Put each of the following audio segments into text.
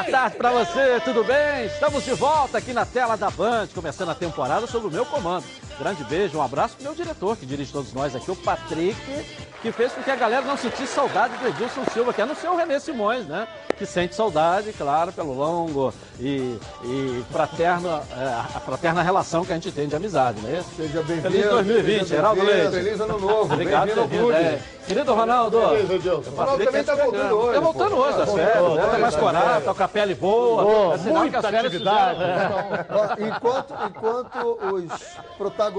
boa tarde para você, tudo bem? Estamos de volta aqui na tela da Band, começando a temporada sob o meu comando. Grande beijo, um abraço pro meu diretor, que dirige todos nós aqui, o Patrick, que fez com que a galera não sentisse saudade do Edilson Silva, que anunciou o René Simões, né? Que sente saudade, claro, pelo longo e, e fraterno, é, a fraterna relação que a gente tem de amizade, né? Seja bem-vindo. Feliz 2020, Geraldo Leite. Feliz ano novo. Obrigado, bem-vindo. É. Querido Ronaldo. Beleza, Edilson. o Ronaldo também tá chegando. voltando hoje, Tá voltando hoje Tá né? Tá tá mais corado, tá com a pele boa. É muita atividade. enquanto, enquanto os protagonistas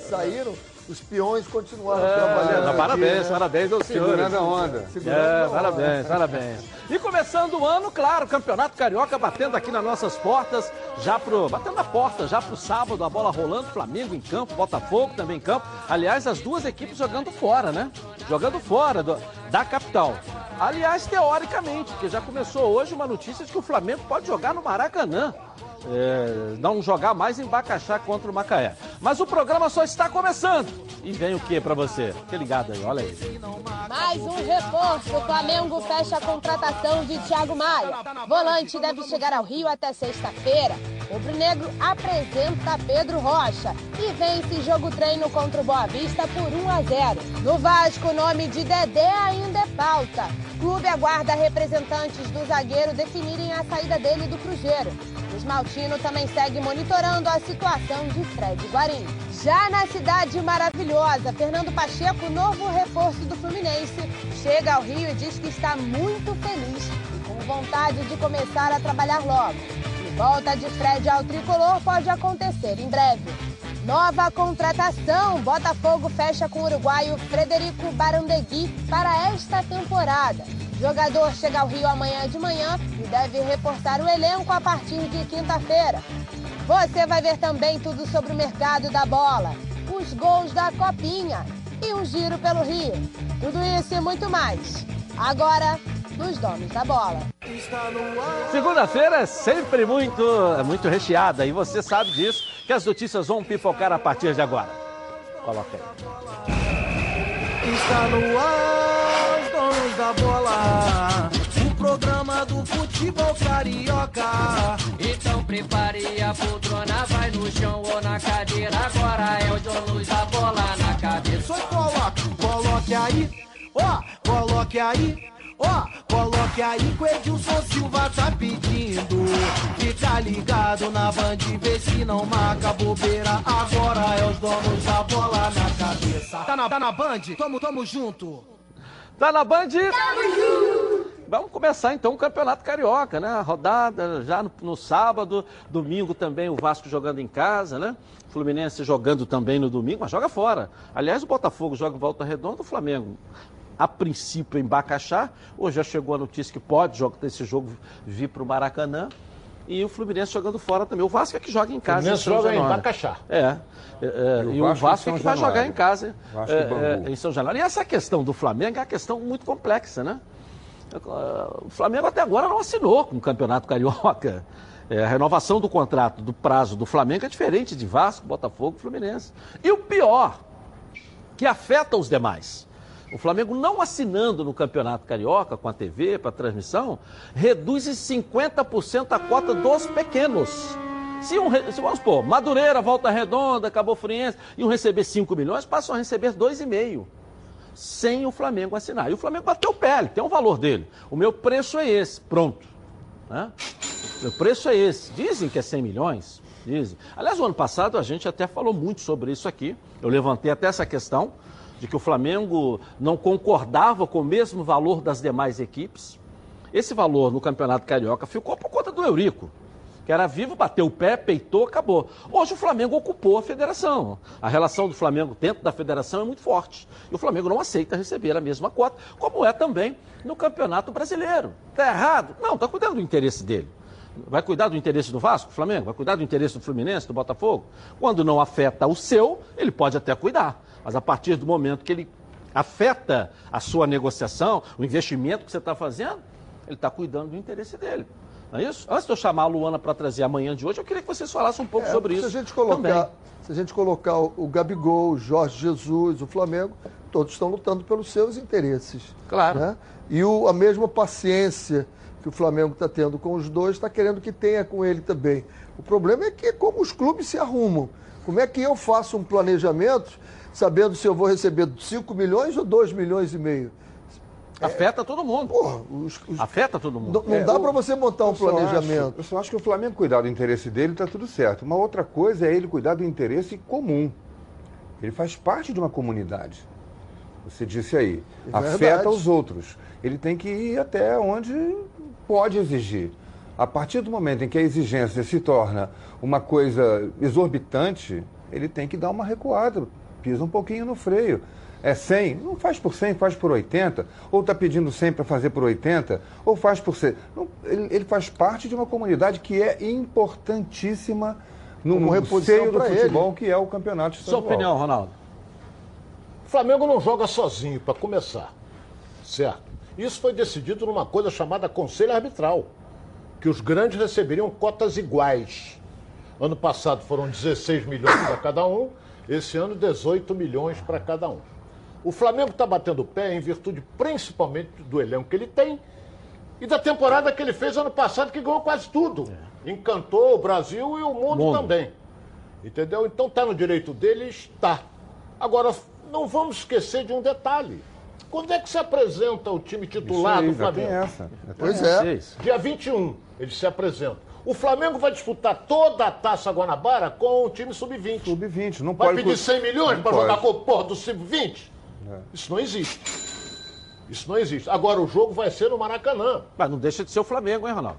saíram, os peões continuaram É, trabalhando. aqui, parabéns, né? parabéns aos senhores. Segurando a onda. Segurando É, a onda. parabéns, parabéns. E começando o ano, claro, Campeonato Carioca batendo aqui nas nossas portas, já pro. Batendo na porta, já pro sábado, a bola rolando, Flamengo em campo, Botafogo também em campo. Aliás, as duas equipes jogando fora, né? Jogando fora do- da capital. Aliás, teoricamente, porque já começou hoje uma notícia de que o Flamengo pode jogar no Maracanã. É, não jogar mais em Bacaxá contra o Macaé. Mas o programa só está começando. E vem o que pra você? Fique ligado aí, olha aí. Mais um reforço. O Flamengo fecha a contratação de Thiago Maia. Volante deve chegar ao Rio até sexta-feira. O Brunegro apresenta Pedro Rocha e vence jogo treino contra o Boa Vista por 1 a 0. No Vasco, nome de Dedé ainda é pauta. Clube aguarda representantes do zagueiro definirem a saída dele do Cruzeiro. O Esmaltino também segue monitorando a situação de Fred Guarim. Já na cidade maravilhosa, Fernando Pacheco, novo reforço do Fluminense, chega ao Rio e diz que está muito feliz e com vontade de começar a trabalhar logo. E volta de Fred ao tricolor pode acontecer em breve. Nova contratação: Botafogo fecha com o uruguaio Frederico Barandegui para esta temporada. Jogador chega ao Rio amanhã de manhã e deve reforçar o elenco a partir de quinta-feira. Você vai ver também tudo sobre o mercado da bola, os gols da Copinha e um giro pelo Rio. Tudo isso e muito mais. Agora, nos donos da bola. Segunda-feira é sempre muito, é muito recheada e você sabe disso, que as notícias vão pipocar a partir de agora. Coloca aí. Está no ar, os donos da bola. O programa do futebol carioca. Então prepare a poltrona, vai no chão ou na cadeira. Agora é o donos da bola na cabeça. Só coloque, coloque aí, ó, coloque aí. Ó, coloque aí que o Edilson Silva tá pedindo. Fica ligado na band, vê se não marca bobeira. Agora é os donos da bola na cabeça. Tá na, tá na band? Tamo, tamo junto. Tá na Band? Vamos começar então o Campeonato Carioca, né? A rodada já no, no sábado, domingo também o Vasco jogando em casa, né? Fluminense jogando também no domingo, mas joga fora. Aliás, o Botafogo joga em volta redonda, o Flamengo a princípio em Bacaxá. Hoje já chegou a notícia que pode jogar esse jogo vir para o Maracanã. E o Fluminense jogando fora também. O Vasco é que joga em casa. Fluminense São joga em Januário. Bacaxá. É. é, é, E o e o Vasco em é que vai jogar em casa Vasco é, é, em São Januário. E essa questão do Flamengo é uma questão muito complexa, né? O Flamengo até agora não assinou com o Campeonato Carioca. É, a renovação do contrato, do prazo do Flamengo é diferente de Vasco, Botafogo e Fluminense. E o pior, que afeta os demais. O Flamengo não assinando no Campeonato Carioca com a TV para transmissão, reduz em 50% a cota dos pequenos. Se, um, se vamos supor, Madureira, Volta Redonda, Cabo Friense, iam receber 5 milhões, passam a receber 2,5 sem o Flamengo assinar. E o Flamengo bateu o pé, ele tem um valor dele. O meu preço é esse, pronto. Né? O meu preço é esse. Dizem que é 100 milhões, dizem. Aliás, o ano passado a gente até falou muito sobre isso aqui. Eu levantei até essa questão de que o Flamengo não concordava com o mesmo valor das demais equipes. Esse valor no Campeonato Carioca ficou por conta do Eurico que era vivo, bateu o pé, peitou, acabou. Hoje o Flamengo ocupou a federação. A relação do Flamengo dentro da federação é muito forte. E o Flamengo não aceita receber a mesma cota, como é também no Campeonato Brasileiro. Está errado? Não, está cuidando do interesse dele. Vai cuidar do interesse do Vasco, Flamengo? Vai cuidar do interesse do Fluminense, do Botafogo? Quando não afeta o seu, ele pode até cuidar. Mas a partir do momento que ele afeta a sua negociação, o investimento que você está fazendo, ele está cuidando do interesse dele. Não é isso? Antes de eu chamar a Luana para trazer amanhã de hoje, eu queria que vocês falassem um pouco É, sobre se isso. A gente colocar, também. se a gente colocar o, Gabigol, o Jorge Jesus, o Flamengo, todos estão lutando pelos seus interesses. Claro. né? E o- a mesma paciência que o Flamengo está tendo com os dois, está querendo que tenha com ele também. O problema é que como os clubes se arrumam. Como é que eu faço um planejamento sabendo se eu vou receber 5 milhões ou 2 milhões e meio? Afeta todo mundo. Porra, os- os- Afeta todo mundo. não não É, dá para você montar um planejamento. acho- eu só acho que o Flamengo cuidar do interesse dele está tudo certo. Uma outra coisa é ele cuidar do interesse comum. Ele faz parte de uma comunidade. Você disse aí, É afeta os outros. Ele tem que ir até onde pode exigir. A partir do momento em que a exigência se torna uma coisa exorbitante, ele tem que dar uma recuada, pisa um pouquinho no freio. É 100, não faz por 100, faz por 80. Ou está pedindo 100 para fazer por 80, ou faz por 100. Não, ele, ele faz parte de uma comunidade que é importantíssima no seio do pra ele. futebol, que é o campeonato Sua estadual. opinião, Ronaldo? O Flamengo não joga sozinho, para começar. Certo? Isso foi decidido numa coisa chamada Conselho Arbitral, que os grandes receberiam cotas iguais. Ano passado foram 16 milhões para cada um, esse ano 18 milhões para cada um. O Flamengo está batendo o pé em virtude principalmente do elenco que ele tem e da temporada que ele fez ano passado, que ganhou quase tudo. Encantou o Brasil e o mundo, Mundo. também. Entendeu? Então está no direito dele, está. Agora, não vamos esquecer de um detalhe. Quando é que se apresenta o time Isso titular aí, do já tem Flamengo? essa. já tem Pois é. Seis. Dia 21, ele se apresenta. O Flamengo vai disputar toda a Taça Guanabara com o time sub-20. Sub-20, não Vai pode... pedir 100 milhões para jogar com o porra do sub-20? Isso não existe. Isso não existe. Agora, o jogo vai ser no Maracanã. Mas não deixa de ser o Flamengo, hein, Ronaldo?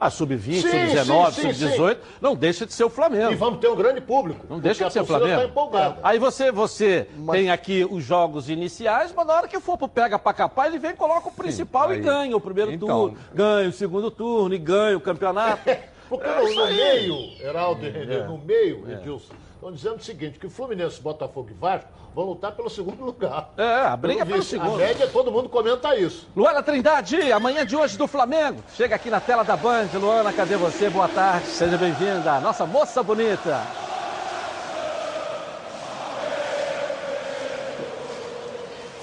Ah, sub-20, Sim, sub-19, sim, sim, sub-18, não deixa de ser o Flamengo. E vamos ter um grande público. Não deixa de ser o Flamengo. Tá empolgada. Aí você, você tem aqui os jogos iniciais, mas na hora que for pro pega pra capar, ele vem e coloca o principal e aí. ganha o primeiro Então- turno, ganha o segundo turno e ganha o campeonato. Porque É no, meio, Heraldo e Renê, É. no meio, Edilson, estão dizendo o seguinte, que o Fluminense, Botafogo e Vasco vão lutar pelo segundo lugar. É, a briga é pelo segundo. A média, todo mundo comenta isso. Luana Trindade, amanhã de hoje do Flamengo. Chega aqui na tela da Band. Luana, cadê você? Boa tarde, seja bem-vinda. Nossa moça bonita.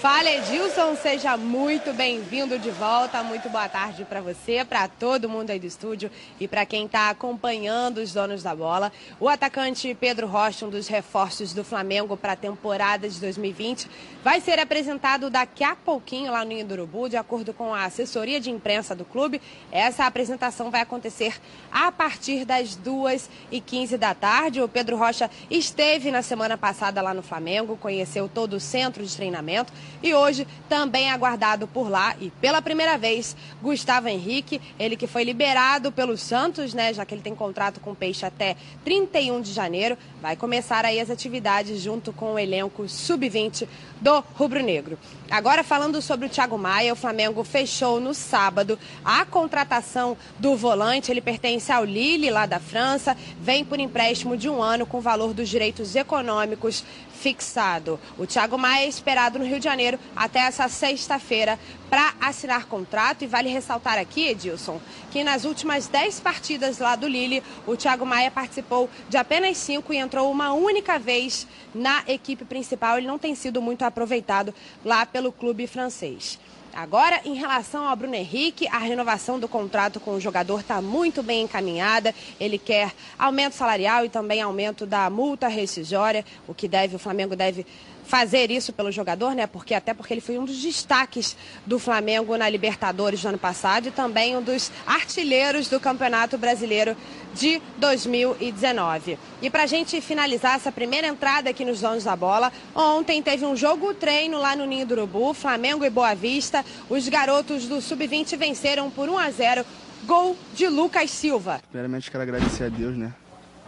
Fala Edilson, seja muito bem-vindo de volta. Muito boa tarde para você, para todo mundo aí do estúdio e para quem está acompanhando os donos da bola. O atacante Pedro Rocha, um dos reforços do Flamengo para a temporada de 2020, vai ser apresentado daqui a pouquinho lá no Ninho do Urubu, de acordo com a assessoria de imprensa do clube. Essa apresentação vai acontecer a partir das 2h15 da tarde. O Pedro Rocha esteve na semana passada lá no Flamengo, conheceu todo o centro de treinamento e hoje também aguardado por lá e pela primeira vez Gustavo Henrique, ele que foi liberado pelo Santos, né, já que ele tem contrato com o Peixe até 31 de janeiro, vai começar aí as atividades junto com o elenco sub-20 do Rubro Negro. Agora falando sobre o Thiago Maia, o Flamengo fechou no sábado a contratação do volante, ele pertence ao Lille lá da França, vem por empréstimo de um ano com valor dos direitos econômicos fixado. O Thiago Maia é esperado no Rio de Janeiro até essa sexta-feira para assinar contrato. E vale ressaltar aqui, Edilson, que nas últimas dez partidas lá do Lille, o Thiago Maia participou de apenas cinco e entrou uma única vez na equipe principal. Ele não tem sido muito aproveitado lá pelo clube francês. Agora, em relação ao Bruno Henrique, a renovação do contrato com o jogador está muito bem encaminhada. Ele quer aumento salarial e também aumento da multa rescisória, o que deve, o Flamengo deve fazer isso pelo jogador, né? Porque até porque ele foi um dos destaques do Flamengo na Libertadores do ano passado e também um dos artilheiros do Campeonato Brasileiro de 2019. E para a gente finalizar essa primeira entrada aqui nos Donos da Bola, ontem teve um jogo treino lá no Ninho do Urubu, Flamengo e Boa Vista. Os garotos do Sub-20 venceram por 1 a 0, gol de Lucas Silva. Primeiramente, quero agradecer a Deus, né,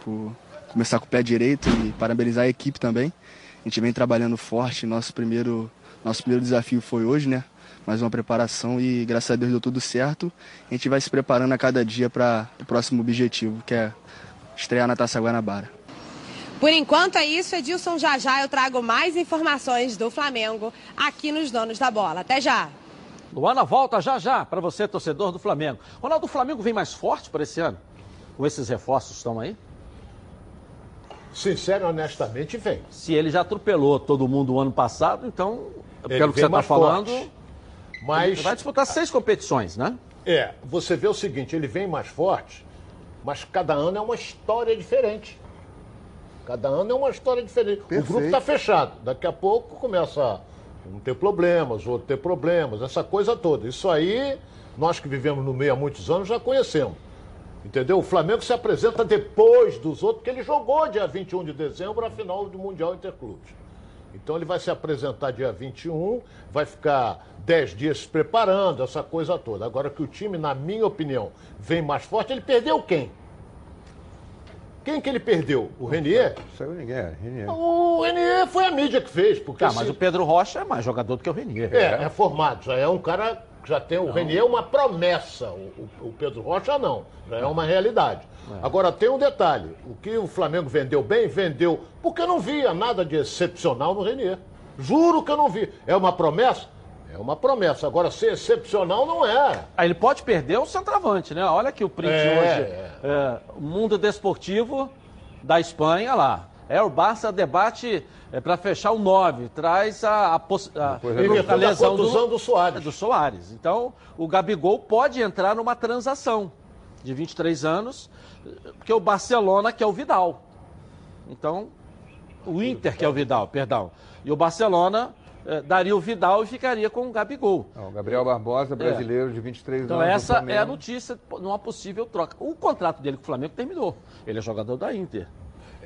por começar com o pé direito e parabenizar a equipe também. A gente vem trabalhando forte, nosso primeiro, nosso primeiro desafio foi hoje, né? Mais uma preparação e graças a Deus deu tudo certo. A gente vai se preparando a cada dia para o próximo objetivo, que é estrear na Taça Guanabara. Por enquanto é isso, Edilson. Já já eu trago mais informações do Flamengo aqui nos Donos da Bola. Até já! Luana volta já já para você, torcedor do Flamengo. Ronaldo, o Flamengo vem mais forte para esse ano? Com esses reforços que estão aí? Sincero e honestamente, vem. Se ele já atropelou todo mundo o ano passado, então, Ele pelo que você está falando, forte. Mas vai disputar seis competições, né? É, você vê o seguinte, ele vem mais forte, mas cada ano é uma história diferente. Cada ano é uma história diferente. O Perfeito. grupo está fechado. Daqui a pouco começa a um ter problemas, outro ter problemas, essa coisa toda. Isso aí, nós que vivemos no meio há muitos anos já conhecemos. Entendeu? O Flamengo se apresenta depois dos outros, porque ele jogou dia 21 de dezembro a final do Mundial Interclubes. Então ele vai se apresentar dia 21, vai ficar 10 dias se preparando, essa coisa toda. Agora que o time, na minha opinião, vem mais forte, ele perdeu quem? Quem que ele perdeu? O Renier? Saiu ninguém, é, Renier. O Renier foi a mídia que fez, porque Tá, se- mas o Pedro Rocha é mais jogador do que o Renier. é, é formado, já é um cara já tem. O Renier é uma promessa, o, o- Pedro Rocha não, já é uma realidade. Agora tem um detalhe: o que o Flamengo vendeu bem, vendeu, porque eu não via nada de excepcional no Renier. Juro que eu não vi. É uma promessa? É uma promessa. Agora, ser excepcional não é. Aí ele pode perder o centroavante, né? Olha aqui o print É, hoje. é. É, mundo desportivo da Espanha lá. É o Barça debate para fechar o 9. Traz a, a, a, a lesão contusão do Soares. é, do Soares. Então, o Gabigol pode entrar numa transação de 23 anos, porque o Barcelona quer o Vidal. Então, o Inter quer o Vidal, perdão. E o Barcelona eh, daria o Vidal e ficaria com o Gabigol. Não, Gabriel Barbosa, brasileiro de 23 Então anos. do essa é a notícia numa possível troca. O contrato dele com o Flamengo terminou. Ele é jogador da Inter.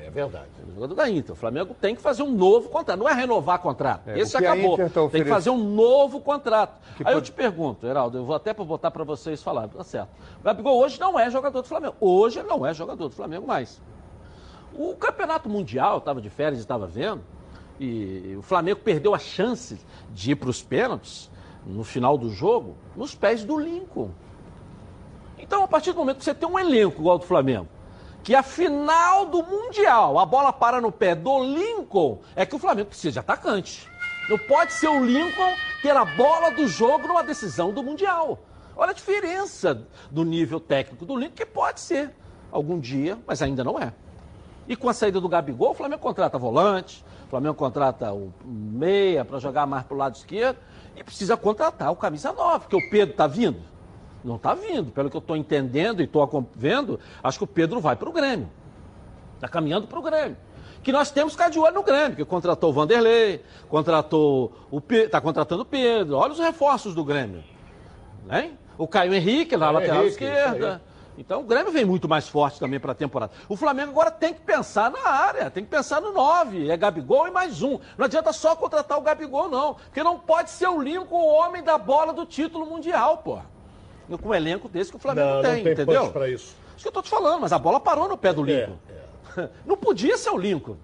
É verdade. Jogador da Inter. O Flamengo tem que fazer um novo contrato. Não é renovar contrato. É, Esse o acabou. Tá Tem que oferecendo- fazer um novo contrato. Que Aí eu pode- te pergunto, Heraldo, eu vou até botar para vocês falar. Tá certo. O Gabigol hoje não é jogador do Flamengo. Hoje ele não é jogador do Flamengo mais. O campeonato mundial, eu estava de férias e estava vendo, e o Flamengo perdeu a chance de ir para os pênaltis no final do jogo nos pés do Lincoln. Então, a partir do momento que você tem um elenco igual ao do Flamengo, que a final do Mundial, a bola para no pé do Lincoln, é que o Flamengo precisa de atacante. Não pode ser o Lincoln ter a bola do jogo numa decisão do Mundial. Olha a diferença do nível técnico do Lincoln, que pode ser algum dia, mas ainda não é. E com a saída do Gabigol, o Flamengo contrata volante, o Flamengo contrata o meia para jogar mais para o lado esquerdo e precisa contratar o camisa 9, porque o Pedro está vindo. Não está vindo. Pelo que eu estou entendendo e estou vendo, acho que o Pedro vai para o Grêmio. Está caminhando para o Grêmio. Que nós temos que ficar de olho no Grêmio, que contratou o Vanderlei, contratou o está contratando o Pedro. Olha os reforços do Grêmio. Né? O Caio Henrique na Caio lateral Henrique, esquerda. Então o Grêmio vem muito mais forte também para a temporada. O Flamengo agora tem que pensar na área, tem que pensar no 9. É Gabigol e mais um. Não adianta só contratar o Gabigol, não. Porque não pode ser o Lincoln o homem da bola do título mundial, pô. Com um elenco desse que o Flamengo Não, não tem, tem entendeu? pra isso. Isso que eu tô te falando, mas a bola parou no pé do É, Lincoln. Não podia ser o Lincoln.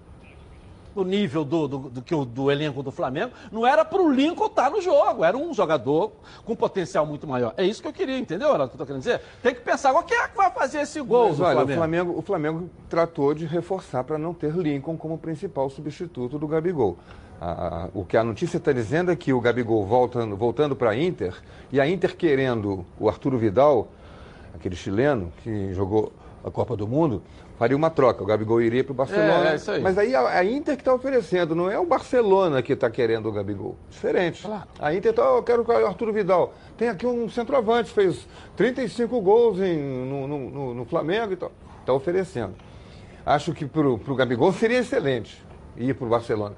O nível do, do, do, que o- do elenco do Flamengo não era para o Lincoln estar no jogo, era um jogador com potencial muito maior. É isso que eu queria, entendeu? Era o que eu tô querendo dizer. Tem que pensar, qual que é que vai fazer esse gol Mas do olha, Flamengo? O, Flamengo, o Flamengo tratou de reforçar para não ter Lincoln como principal substituto do Gabigol. A- a- o que a notícia está dizendo é que o Gabigol voltando, voltando para a Inter, e a Inter querendo o Arturo Vidal, aquele chileno que jogou a Copa do Mundo, faria uma troca. O Gabigol iria para o Barcelona. É, é isso aí. Mas aí a, a Inter que está oferecendo, não é o Barcelona que está querendo o Gabigol. Diferente. A Inter está, eu quero o Arturo Vidal. Tem aqui um centroavante, fez 35 gols em- no, no- no- no Flamengo e tal. Está oferecendo. Acho que para o Gabigol seria excelente ir para o Barcelona.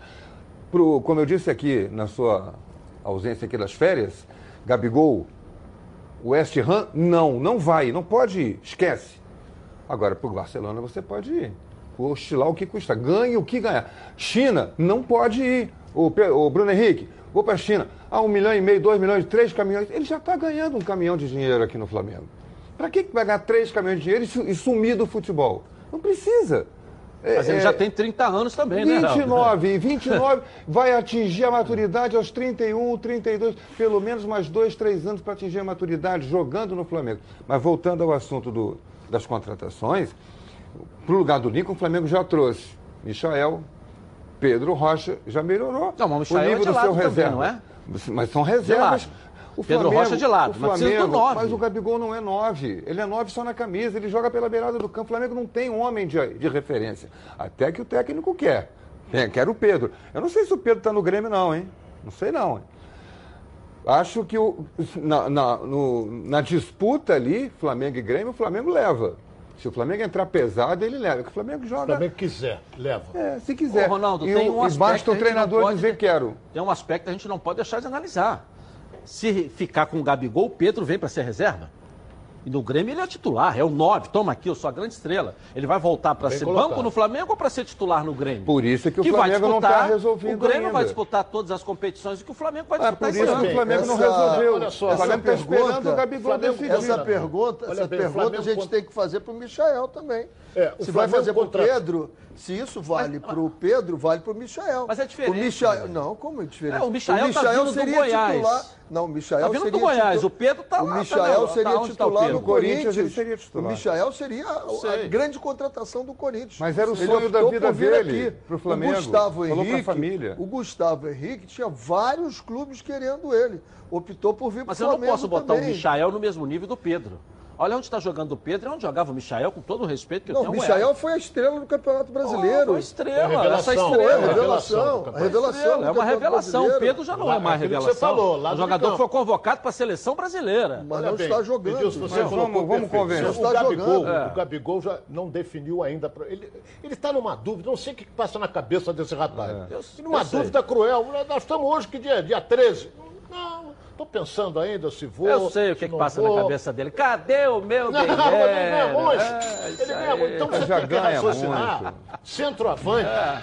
Pro, como eu disse aqui na sua ausência aqui das férias, Gabigol, West Ham, não, não vai, não pode ir, esquece. Agora, para o Barcelona você pode ir. Oscilar o que custa, ganhe o que ganhar. China, não pode ir. O, o Bruno Henrique, vou para a China. Ah, um milhão e meio, dois milhões, três caminhões. Ele já está ganhando um caminhão de dinheiro aqui no Flamengo. Para que ganhar três caminhões de dinheiro e sumir do futebol? Não precisa. É- Mas ele é- já tem 30 anos também, né, Heraldo? 29, e 29 vai atingir a maturidade aos 31, 32, pelo menos mais dois, três anos para atingir a maturidade jogando no Flamengo. Mas voltando ao assunto do- das contratações, para o lugar do Lincoln, o Flamengo já trouxe Michael, Pedro Rocha, já melhorou Não, mas o Michael é do lado seu também, reserva. não é? Mas são reservas. O Pedro Rocha de lado, o mas precisa do Flamengo, nove. mas o Gabigol não é nove. Ele é nove só na camisa, ele joga pela beirada do campo. O Flamengo não tem um homem de, de referência. Até que o técnico quer. Tem, quer o Pedro. Eu não sei se o Pedro está no Grêmio, não, hein? Não sei não. Hein? Acho que o, na, na, no- na disputa ali, Flamengo e Grêmio, o Flamengo leva. Se o Flamengo entrar pesado, ele leva. Porque o Flamengo Se o joga. Flamengo quiser, leva. É, se quiser. Ô, Ronaldo, e, tem um e aspecto basta o treinador dizer quero. Tem um aspecto que a gente não pode deixar de analisar. Se ficar com o Gabigol, o Pedro vem para ser reserva. E no Grêmio ele é titular, é o 9. Toma aqui, eu sou a grande estrela. Ele vai voltar para Bem ser colocado. banco no Flamengo ou para ser titular no Grêmio? Por isso é que o vai Flamengo não disputar- está resolvido O Grêmio ainda. vai disputar todas as competições e que o Flamengo vai É por disputar esse isso que o Flamengo não Essa- resolveu. olha só, o Flamengo essa está esperando pergunta- o Gabigol Flamengo- decidir. Essa Olha pergunta, bem, essa o pergunta Flamengo a gente contra- tem que fazer para o Michael também. É, o se vai Flamengo fazer para o contra- Pedro, se isso vale para o Pedro, vale para o Michael. Mas é diferente, O Michael, né? não, como é diferente? É, o Michael tá vindo do seria titular. Não, o Michael Tá vindo do seria Goiás, titu- o Pedro tá O lá, tá Michael na- seria tá tá o titular Pedro? no Corinthians, ele seria titular. O Michael seria a, a grande contratação do Corinthians. Mas era o Ele sonho da vida dele, aqui. pro Flamengo. O Gustavo Falou pra Henrique, família. o Gustavo Henrique tinha vários clubes querendo ele. Optou por vir para o Mas eu não Flamengo posso botar também. o Michael no mesmo nível do Pedro. Olha onde está jogando o Pedro e onde jogava o Michael, com todo o respeito que eu Não, tenho o ao Michael foi a estrela do Campeonato Oh, Brasileiro. foi estrela, essa Foi a estrela. revelação revelação. A é uma revelação. O. Pedro já não Lá, é mais revelação. você falou, lado o jogador foi convocado para a seleção brasileira. Mas Olha não bem, está jogando. Edilson, você Mas vamos- vamos convencer. O, Gabigol, jogando. É. o Gabigol já não definiu ainda. pra- Ele está numa dúvida, não sei o que passa na cabeça desse rapaz. É. Eu- numa eu sei. dúvida cruel. Nós estamos hoje, que dia? Dia 13. Estou pensando ainda se vou. Eu sei o que, se que passa vou. na cabeça dele. Cadê o meu Não, mas ele ganha muito. É, isso ele ganha muito. Então você Já tem que ganha raciocinar. muito. Centroavante. É.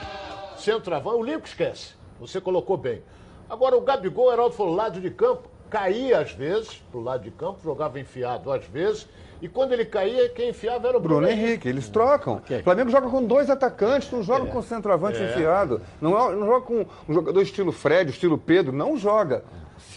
Centroavante. O Lincoln esquece. Você colocou bem. Agora, o Gabigol, o Heraldo falou, lado de campo, caía às vezes, pro lado de campo, jogava enfiado às vezes. E quando ele caía, quem enfiava era o Bruno, Bruno Henrique, eles trocam. O Flamengo joga com dois atacantes, não joga com centroavante enfiado. Não, é- não joga com um jogador estilo Fred, estilo Pedro, não joga.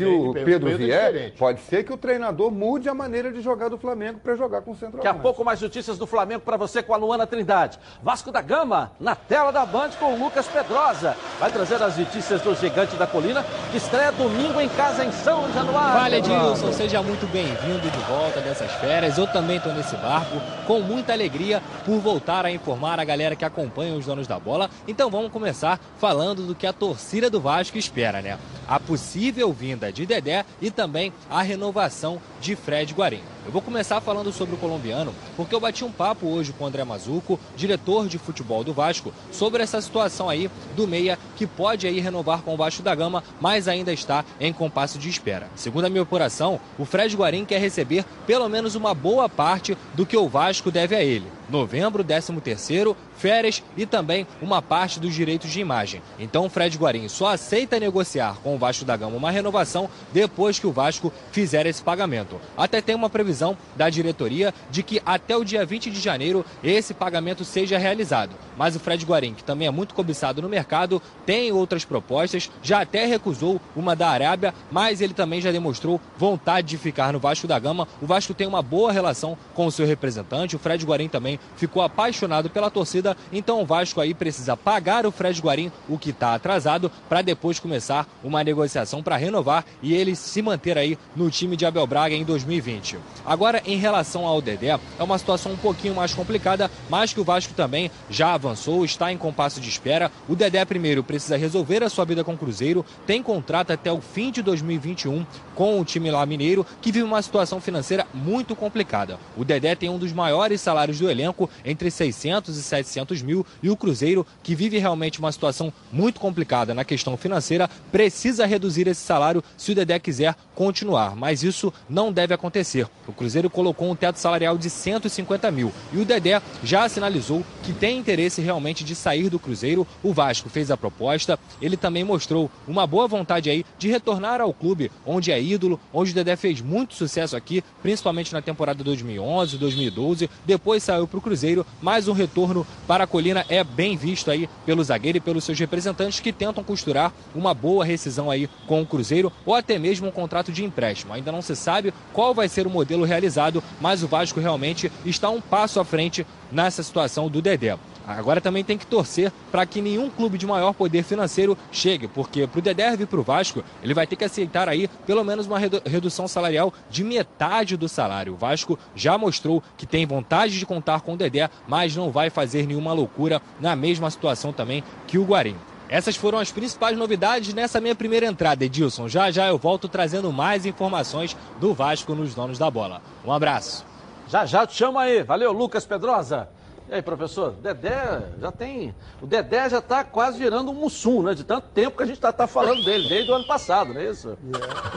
Se o o Pedro Pedro é vier, diferente. pode ser que o treinador mude a maneira de jogar do Flamengo para jogar com centroavante. Daqui a pouco mais notícias do Flamengo para você com a Luana Trindade. Vasco da Gama, na tela da Band com o Lucas Pedrosa. Vai trazer as notícias do Gigante da Colina, que estreia domingo em casa em São Januário. Vale, Edilson, seja muito bem-vindo de volta dessas férias. Eu também estou nesse barco com muita alegria por voltar a informar a galera que acompanha os donos da bola. Então vamos começar falando do que a torcida do Vasco espera, né? A possível vinda de Dedé e também a renovação de Fred Guarim. Eu vou começar falando sobre o colombiano, porque eu bati um papo hoje com o André Mazuco, diretor de futebol do Vasco, sobre essa situação aí do meia que pode aí renovar com o Vasco da Gama, mas ainda está em compasso de espera. Segundo a minha apuração, o Fred Guarim quer receber pelo menos uma boa parte do que o Vasco deve a ele. Novembro, 13 terceiro, férias e também uma parte dos direitos de imagem. Então o Fred Guarim só aceita negociar com o Vasco da Gama uma renovação depois que o Vasco fizer esse pagamento. Até tem uma previsão da diretoria de que até o dia 20 de janeiro esse pagamento seja realizado. Mas o Fred Guarim, que também é muito cobiçado no mercado, tem outras propostas, já até recusou uma da Arábia, mas ele também já demonstrou vontade de ficar no Vasco da Gama. O Vasco tem uma boa relação com o seu representante, o Fred Guarim também ficou apaixonado pela torcida, então o Vasco aí precisa pagar o Fred Guarim o que está atrasado para depois começar uma negociação para renovar e ele se manter aí no time de Abel Braga em 2020. Agora, em relação ao Dedé, é uma situação um pouquinho mais complicada, mas que o Vasco também já avançou, está em compasso de espera. O Dedé primeiro precisa resolver a sua vida com o Cruzeiro, tem contrato até o fim de 2021 com o time lá mineiro, que vive uma situação financeira muito complicada. O Dedé tem um dos maiores salários do elenco, entre 600 e 700 mil, e o Cruzeiro, que vive realmente uma situação muito complicada na questão financeira, precisa reduzir esse salário se o Dedé quiser continuar. Mas isso não deve acontecer. O Cruzeiro colocou um teto salarial de 150 mil e o Dedé já sinalizou que tem interesse realmente de sair do Cruzeiro. O Vasco fez a proposta, ele também mostrou uma boa vontade aí de retornar ao clube onde é ídolo, onde o Dedé fez muito sucesso aqui, principalmente na temporada 2011, 2012. Depois saiu para o Cruzeiro, mas um retorno para a Colina é bem visto aí pelo zagueiro e pelos seus representantes que tentam costurar uma boa rescisão aí com o Cruzeiro ou até mesmo um contrato de empréstimo. Ainda não se sabe qual vai ser o modelo realizado, mas o Vasco realmente está um passo à frente nessa situação do Dedé. Agora também tem que torcer para que nenhum clube de maior poder financeiro chegue, porque para o Dedé vir para o Vasco, ele vai ter que aceitar aí pelo menos uma redu- redução salarial de metade do salário. O Vasco já mostrou que tem vontade de contar com o Dedé, mas não vai fazer nenhuma loucura na mesma situação também que o Guarim. Essas foram as principais novidades nessa minha primeira entrada, Edilson. Já já eu volto trazendo mais informações do Vasco nos donos da bola. Um abraço. Já já te chama aí. Valeu, Lucas Pedrosa. E aí, professor, Dedé já tem. O Dedé já está quase virando um mussum, né? De tanto tempo que a gente está tá falando dele, desde o ano passado, não é isso?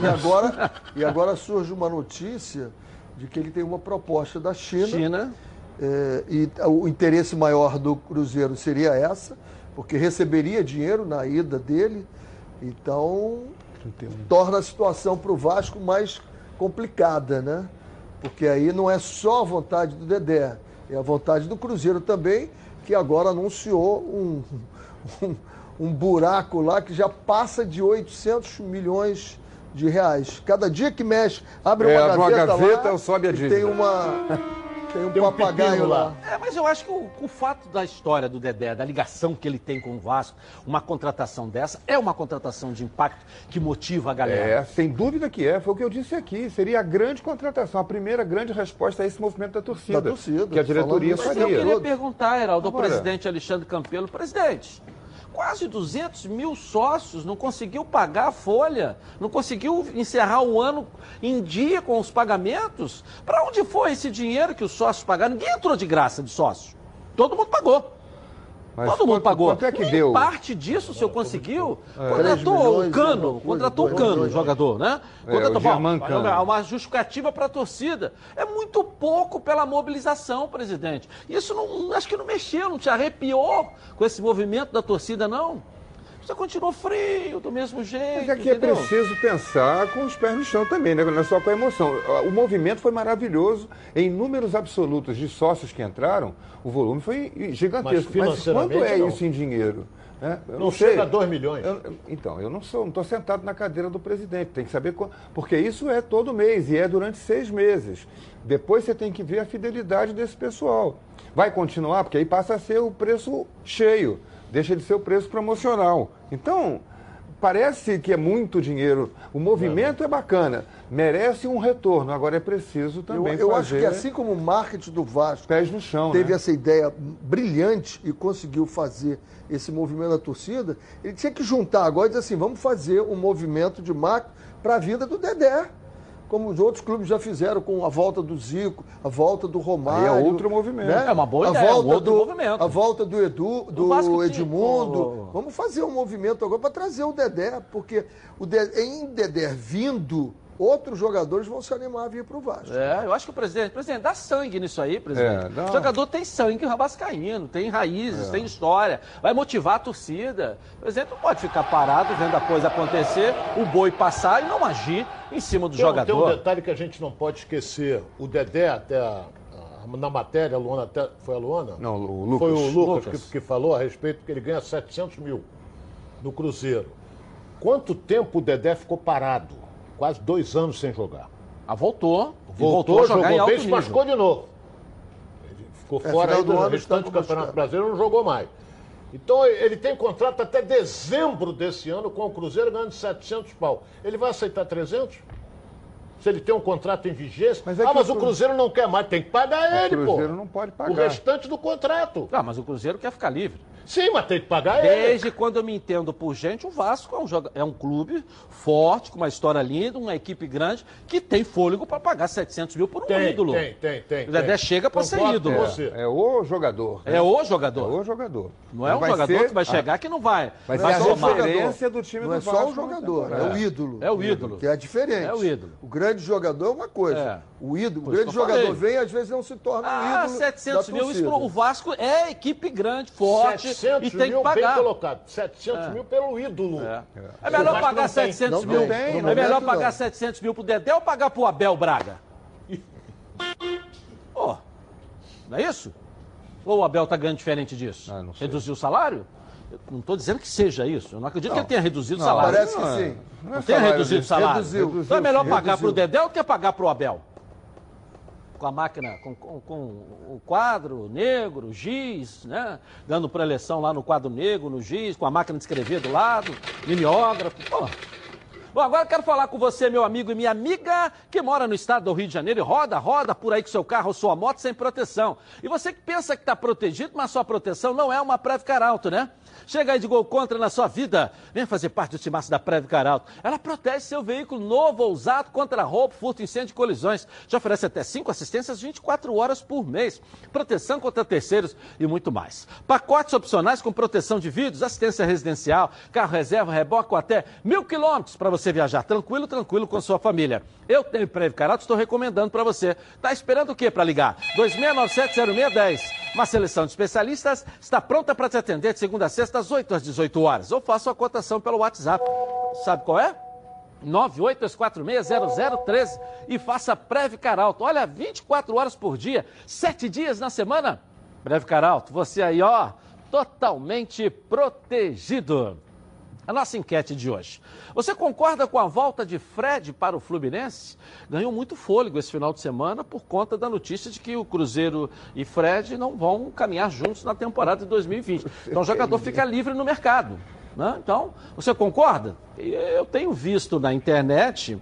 E agora, e agora surge uma notícia de que ele tem uma proposta da China. China. é, e o interesse maior do Cruzeiro seria essa, porque receberia dinheiro na ida dele. Então, torna a situação para o Vasco mais complicada, né? Porque aí não é só a vontade do Dedé, é a vontade do Cruzeiro também, que agora anunciou um, um, um buraco lá que já passa de 800 milhões de reais. Cada dia que mexe, abre É, uma abre uma gaveta, gaveta, lá sobe a dívida. tem uma tem um Tem um papagaio pepino lá. lá. É, mas eu acho que o, o fato da história do Dedé, da ligação que ele tem com o Vasco, uma contratação dessa, é uma contratação de impacto que motiva a galera. É, sem dúvida que é. Foi o que eu disse aqui. Seria a grande contratação, a primeira grande resposta a esse movimento da torcida. Da torcida, Que a diretoria falando Mas eu faria. queria perguntar, Heraldo, ao presidente Alexandre Campelo, presidente, quase 200 mil sócios não conseguiu pagar a folha, não conseguiu encerrar o ano em dia com os pagamentos. Para onde foi esse dinheiro que os sócios pagaram? Ninguém entrou de graça de sócio. Todo mundo pagou. Mas Todo mundo quanto- pagou. Quanto é que deu? parte disso o senhor conseguiu. Três Contratou o Cano, coisa, contratou o Cano, o jogador, né? É, Contratou, o Germán bom, Cano. Uma justificativa para a torcida. É muito pouco pela mobilização, presidente. Isso não, acho que não mexeu, não te arrepiou com esse movimento da torcida, não. Você continuou frio, do mesmo jeito. Mas aqui é entendeu? preciso pensar com os pés no chão também, né? não é só com a emoção. O movimento foi maravilhoso. Em números absolutos de sócios que entraram, o volume foi gigantesco. Mas financeiramente, quanto é não. isso em dinheiro? Eu Não sei. chega a 2 milhões. Eu- então, eu não sou, não estou sentado na cadeira do presidente. Tem que saber qual, porque isso é todo mês e é durante seis meses. Depois você tem que ver a fidelidade desse pessoal. Vai continuar, porque aí passa a ser o preço cheio, deixa de ser o preço promocional. Então, parece que é muito dinheiro. O movimento é bacana, merece um retorno. Agora é preciso Eu, também eu fazer acho que assim como o marketing do Vasco pés no chão. teve né? essa ideia brilhante e conseguiu fazer esse movimento da torcida, ele tinha que juntar agora e dizer assim, vamos fazer um movimento de marketing para a vida do Dedé. Como os outros clubes já fizeram com a volta do Zico, a volta do Romário. Aí é outro movimento. né? É uma boa a ideia, volta um outro do, movimento. A volta do Edu, do Edmundo. Oh. Vamos fazer um movimento agora para trazer o Dedé, porque o Dedé, em Dedé vindo, outros jogadores vão se animar a vir para o Vasco. É, eu acho que o presidente, presidente, dá sangue nisso aí, presidente. É, dá. O jogador tem sangue vascaíno, tem raízes, tem história, vai motivar a torcida. O presidente não pode ficar parado vendo a coisa acontecer, o boi passar e não agir em cima do Tem, jogador. tem um detalhe que a gente não pode esquecer. O Dedé, até a- a- na matéria, a Luana até, foi a Luana? Não, o Lucas. Foi o Lucas, Lucas. Que, que falou a respeito que ele ganha 700 mil no Cruzeiro. Quanto tempo o Dedé ficou parado? Quase dois anos sem jogar. Ah, voltou. Voltou, voltou a jogar em jogou bem, se machucou de novo. Ele ficou É, fora do do ano restante do Campeonato. Brasileiro, não jogou mais. Então ele tem contrato até dezembro desse ano com o Cruzeiro ganhando 700 pau. Ele vai aceitar 300? Se ele tem um contrato em vigência. Mas é ah, mas o o Cru- Cruzeiro não quer mais, tem que pagar ele, pô. Cruzeiro não pode O pagar. restante do contrato. Ah, mas o Cruzeiro quer ficar livre. Sim, mas tem que pagar ele. Desde quando eu me entendo por gente, o Vasco é um, joga- é um clube forte, com uma história linda, uma equipe grande, que tem fôlego para pagar 700 mil por um Tem, ídolo. tem, tem, tem. O Dedé tem. chega pra ser ídolo. você. É o jogador. né? É o É jogador. o jogador. Não é um jogador ser que vai chegar que não vai. Vai vai ser a referência do time Não do é só Vasco o na jogador, é, temporada. o ídolo. É o ídolo. Que é diferente. É o ídolo. O grande jogador é uma coisa. É. O ídolo, o grande que jogador falei. vem e às vezes não se torna um Ah, ídolo. 700 da mil, isso o Vasco é equipe grande, forte 700 e tem mil que pagar. bem colocado. 700 mil pelo ídolo. É, é O melhor pagar não tem. 700 Não mil. tem, é melhor pagar não. 700 mil pro Dedé ou pagar pro Abel Braga? Ó, não é isso? Ou o Abel tá ganhando diferente disso? Ah, não. Reduziu o salário? Eu não estou dizendo que seja isso. Eu não acredito que ele tenha reduzido o Não, salário. Parece que Não é. sim. Não Não é tenha reduzido o salário. Reduziu. então é melhor Reduziu, pagar pro reduziu. Dedé ou quer pagar pro Abel? Com a máquina, com, com, com o quadro negro, giz, né? Dando preleção lá no quadro negro, no giz, com a máquina de escrever do lado, mimeógrafo. Pô. Bom, agora quero falar com você, meu amigo e minha amiga, que mora no estado do Rio de Janeiro e roda, roda por aí com seu carro ou sua moto sem proteção. E você que pensa que está protegido, mas sua proteção não é uma Previcar Alto, né? Chega aí de gol contra na sua vida. Venha fazer parte do timaço da Preve Caralto. Ela protege seu veículo novo ou usado contra roubo, furto, incêndio e colisões. Já oferece até 5 assistências 24 horas por mês. Proteção contra terceiros e muito mais. Pacotes opcionais com proteção de vidros, assistência residencial, carro reserva, reboque com até mil quilômetros para você viajar tranquilo, tranquilo com sua família. Eu tenho Preve Caralto, estou recomendando para você. Tá esperando o quê para ligar? 26970610. Uma seleção de especialistas está pronta para te atender de segunda a sexta, às 8 às 18 horas. Ou faça a cotação pelo WhatsApp. Sabe qual é? 982460013 e faça Preve Caralto. Olha, 24 horas por dia, 7 dias na semana. Preve Caralto, você aí, ó, totalmente protegido. A nossa enquete de hoje. Você concorda com a volta de Fred para o Fluminense? Ganhou muito fôlego esse final de semana por conta da notícia de que o Cruzeiro e Fred não vão caminhar juntos na temporada de 2020. Então o jogador fica livre no mercado. Né? Então, você concorda? Eu tenho visto na internet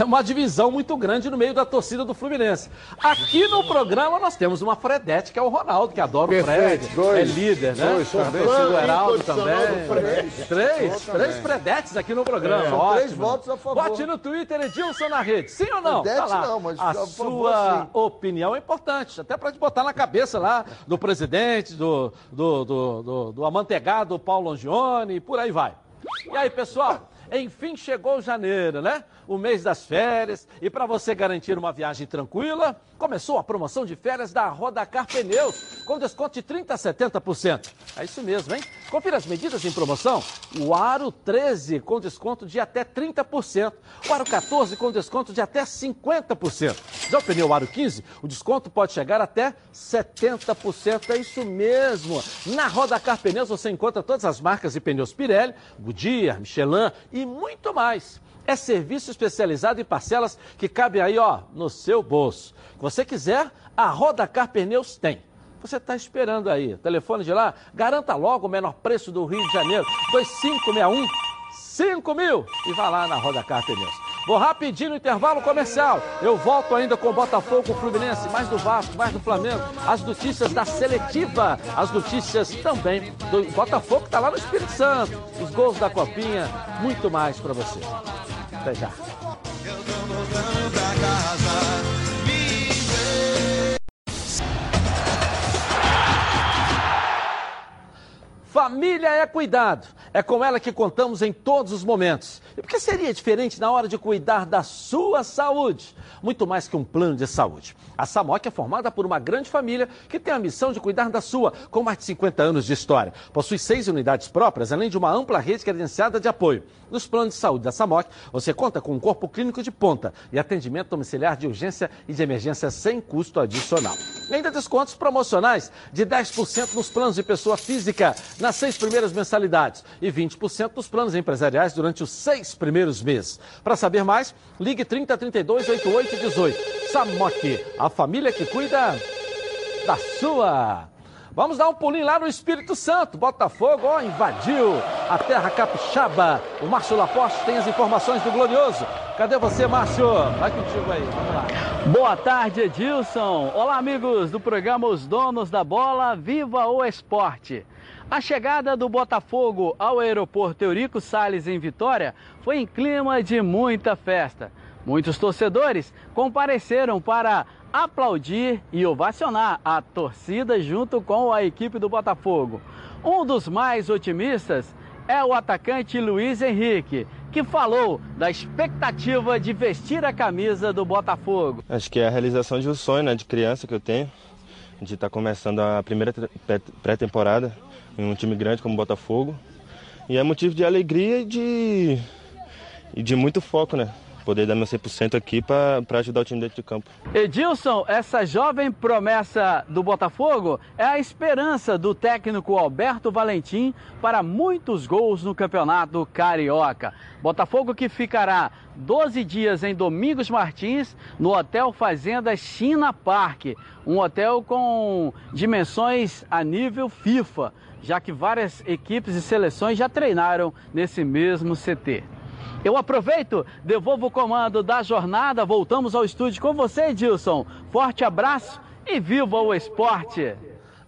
é uma divisão muito grande no meio da torcida do Fluminense. Aqui no programa nós temos uma Fredete, que é o Ronaldo, que adora Perfeito, o Fred. dois. é líder, né? Dois, também. Do Heraldo também. Três, três Fredetes aqui no programa. São Ótimo. três votos a favor. Bote no Twitter Edilson na rede. Sim ou não? Fredete Tá lá. não, mas a favor, sua opinião é importante, até para te botar na cabeça lá do presidente, do, do, do, do, do amanteigado Paulo Longione e por aí vai. E aí, pessoal? Enfim chegou janeiro, né? O mês das férias. E para você garantir uma viagem tranquila, começou a promoção de férias da Rodacar Pneus, com desconto de 30% a 70%. É isso mesmo, hein? Confira as medidas em promoção. O Aro 13 com desconto de até 30%. O Aro 14 com desconto de até 50%. Já o pneu Aro 15, o desconto pode chegar até 70%. É isso mesmo. Na Rodacar Pneus você encontra todas as marcas de pneus Pirelli, Goodyear, Michelin e muito mais. É serviço especializado em parcelas que cabe aí, ó, no seu bolso. Se você quiser, a Rodacar Pneus tem. Você está esperando aí. Telefone de lá, garanta logo o menor preço do Rio de Janeiro. 2561 5 mil. E vá lá na Rodacar Pneus. Vou rapidinho no intervalo comercial. Eu volto ainda com o Botafogo, o Fluminense, mais do Vasco, mais do Flamengo. As notícias da seletiva, as notícias também do Botafogo que está lá no Espírito Santo. Os gols da Copinha, muito mais para você. Até já. Família é cuidado. É com ela que contamos em todos os momentos. E por que seria diferente na hora de cuidar da sua saúde? Muito mais que um plano de saúde. A Samok é formada por uma grande família que tem a missão de cuidar da sua, com mais de 50 anos de história. Possui seis unidades próprias, além de uma ampla rede credenciada de apoio. Nos planos de saúde da Samok, você conta com um corpo clínico de ponta e atendimento domiciliar de urgência e de emergência sem custo adicional. E ainda descontos promocionais de 10% nos planos de pessoa física nas seis primeiras mensalidades e 20% nos planos empresariais durante os seis primeiros meses. Para saber mais, ligue 30 32 88 18. Samok, a família que cuida da sua. Vamos dar um pulinho lá no Espírito Santo. Botafogo, ó, invadiu a terra capixaba. O Márcio Laporte tem as informações do Glorioso. Cadê você, Márcio? Vai contigo aí, vamos lá. Boa tarde, Edilson. Olá, amigos do programa Os Donos da Bola, Viva o Esporte. A chegada do Botafogo ao aeroporto Eurico Salles em Vitória foi em clima de muita festa. Muitos torcedores compareceram para aplaudir e ovacionar a torcida junto com a equipe do Botafogo. Um dos mais otimistas é o atacante Luiz Henrique, que falou da expectativa de vestir a camisa do Botafogo. Acho que é a realização de um sonho né, de criança que eu tenho, de estar começando a primeira pré- pré-temporada em um time grande como o Botafogo. E é motivo de alegria e de, e de muito foco, né? Poder dar meu 100% aqui para ajudar o time dentro de campo. Edilson, essa jovem promessa do Botafogo é a esperança do técnico Alberto Valentim para muitos gols no Campeonato Carioca. Botafogo que ficará 12 dias em Domingos Martins, no Hotel Fazenda China Park, um hotel com dimensões a nível FIFA, já que várias equipes e seleções já treinaram nesse mesmo CT. Eu aproveito, devolvo o comando da jornada, voltamos ao estúdio com você, Edilson. Forte abraço e viva o esporte!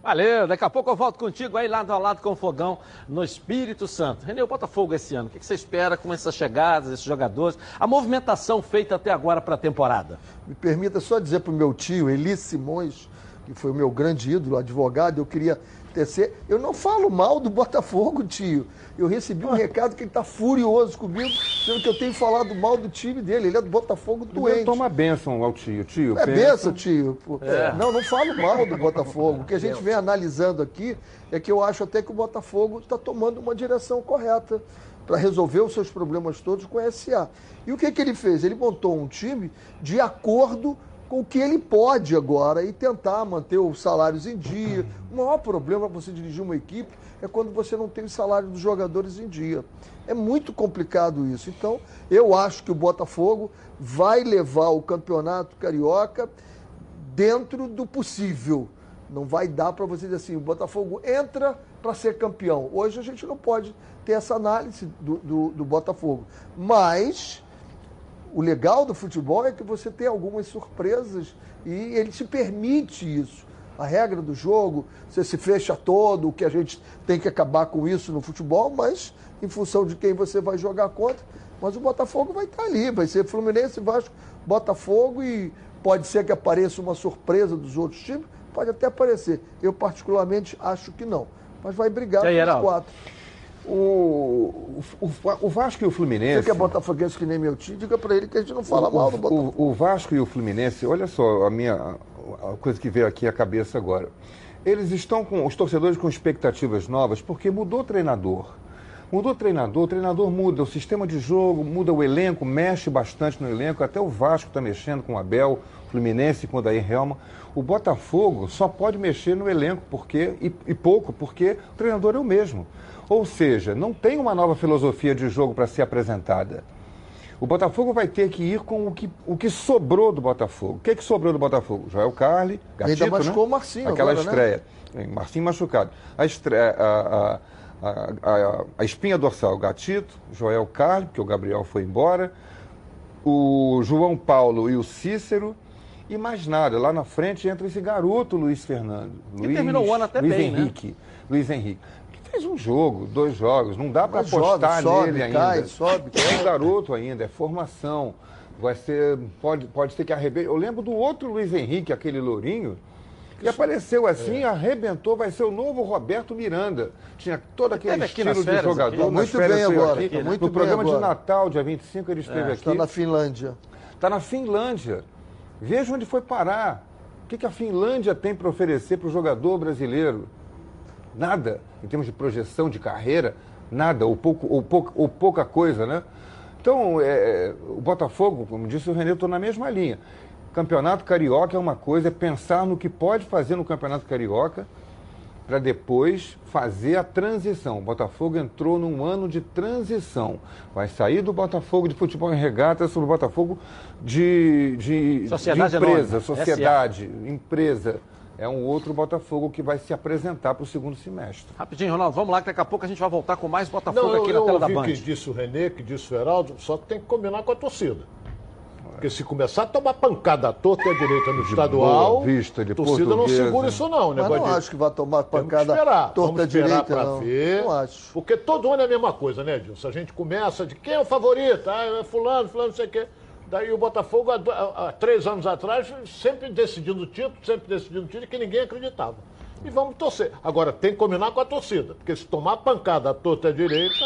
Valeu, daqui a pouco eu volto contigo aí lado a lado com o Fogão no Espírito Santo. Renê, o Botafogo esse ano, o que você espera com essas chegadas, esses jogadores, a movimentação feita até agora para a temporada? Me permita só dizer para o meu tio, Eli Simões, que foi o meu grande ídolo, advogado, eu queria tecer. Eu não falo mal do Botafogo, tio. Eu recebi um recado que ele está furioso comigo, dizendo que eu tenho falado mal do time dele. Ele é do Botafogo doente. toma bênção ao tio. Tio, É benção, tio. Pô. Não, não falo mal do Botafogo. O que a gente vem analisando aqui é que eu acho até que o Botafogo está tomando uma direção correta para resolver os seus problemas todos com o SA. E o que, que ele fez? Ele montou um time de acordo com o que ele pode agora e tentar manter os salários em dia. O maior problema para você dirigir uma equipe é quando você não tem o salário dos jogadores em dia. É muito complicado isso. Então, eu acho que o Botafogo vai levar o campeonato carioca dentro do possível. Não vai dar para você dizer assim, o Botafogo entra para ser campeão. Hoje a gente não pode ter essa análise do, do, do Botafogo. Mas o legal do futebol é que você tem algumas surpresas e ele te permite isso. A regra do jogo, você se fecha todo, o que a gente tem que acabar com isso no futebol, mas em função de quem você vai jogar contra. Mas o Botafogo vai estar ali, vai ser Fluminense, Vasco, Botafogo e pode ser que apareça uma surpresa dos outros times, pode até aparecer. Eu particularmente acho que não, mas vai brigar com os quatro. O, o, o Vasco e o Fluminense. Você que é botafoguense que nem meu tio, diga para ele que a gente não fala mal do Botafogo. O, o Vasco e o Fluminense, olha só a minha a coisa que veio aqui à cabeça agora. Eles estão com os torcedores com expectativas novas porque mudou o treinador. Mudou o treinador, o treinador muda o sistema de jogo, muda o elenco, mexe bastante no elenco. Até o Vasco está mexendo com o Abel, o Fluminense com o Daí Helma. O Botafogo só pode mexer no elenco porque e, e pouco, porque o treinador é o mesmo. Ou seja, não tem uma nova filosofia de jogo para ser apresentada. O Botafogo vai ter que ir com o que, o que sobrou do Botafogo. O que, que sobrou do Botafogo? Joel Carli, Gatito, Ainda machucou né? o Marcinho Aquela agora, né? estreia. Tem Marcinho machucado. A, estreia, a, a, a, a- espinha dorsal, Gatito, Joel Carli, porque o Gabriel foi embora, o João Paulo e o Cícero, e mais nada. Lá na frente entra esse garoto Luiz Fernando. Que Luiz, terminou o ano até Luiz bem, né? Henrique. Luiz Henrique. Fez um jogo, dois jogos. Não dá para joga, apostar sobe, nele cai, ainda. sobe, É um garoto ainda, é formação. Vai ser. Pode, pode ser que arrebente. Eu lembro do outro Luiz Henrique, aquele lourinho, que apareceu assim, É. arrebentou, vai ser o novo Roberto Miranda. Tinha todo aquele estilo nas de férias jogador. aqui. Muito férias bem agora, aqui. tá muito no bem programa de agora. Natal, dia 25, ele esteve aqui. Está na Finlândia. Está na Finlândia. Veja onde foi parar. O que, que a Finlândia tem para oferecer para o jogador brasileiro? Nada. Em termos de projeção de carreira, nada, ou, pouco, ou, pouca, ou pouca coisa, né? Então, é, o Botafogo, como disse o Renê, eu estou na mesma linha. Campeonato Carioca é uma coisa, é pensar no que pode fazer no Campeonato Carioca para depois fazer a transição. O Botafogo entrou num ano de transição. Vai sair do Botafogo de futebol em regatas para o Botafogo de, de, Sociedade de empresa, Anônima, sociedade, empresa. É um outro Botafogo que vai se apresentar para o segundo semestre. Rapidinho, Ronaldo, vamos lá que daqui a pouco a gente vai voltar com mais Botafogo Não, eu, aqui na eu tela da Band. que disse o Renê, que disse o Heraldo, só que tem que combinar com a torcida. Porque se começar a tomar pancada à torta e à direita no estadual, Boa Vista, de a torcida não Portuguesa. segura isso não. Mas negócio não de- acho que vai tomar pancada esperar, torta vamos esperar direita, pra não. ver. Não acho. Porque todo ano é a mesma coisa, né, Dilson? A gente começa de quem é o favorito? Ah, é fulano, fulano, não sei o quê. Daí o Botafogo, há, há- há três anos atrás, sempre decidindo o título, sempre decidindo o título, que ninguém acreditava. E vamos torcer. Agora, tem que combinar com a torcida, porque se tomar pancada à torta e à direita,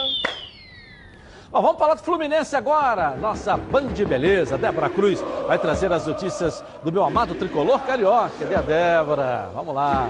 Bom, vamos falar do Fluminense agora. Nossa Band Beleza, Débora Cruz, vai trazer as notícias do meu amado tricolor carioca. Cadê a Débora? Vamos lá.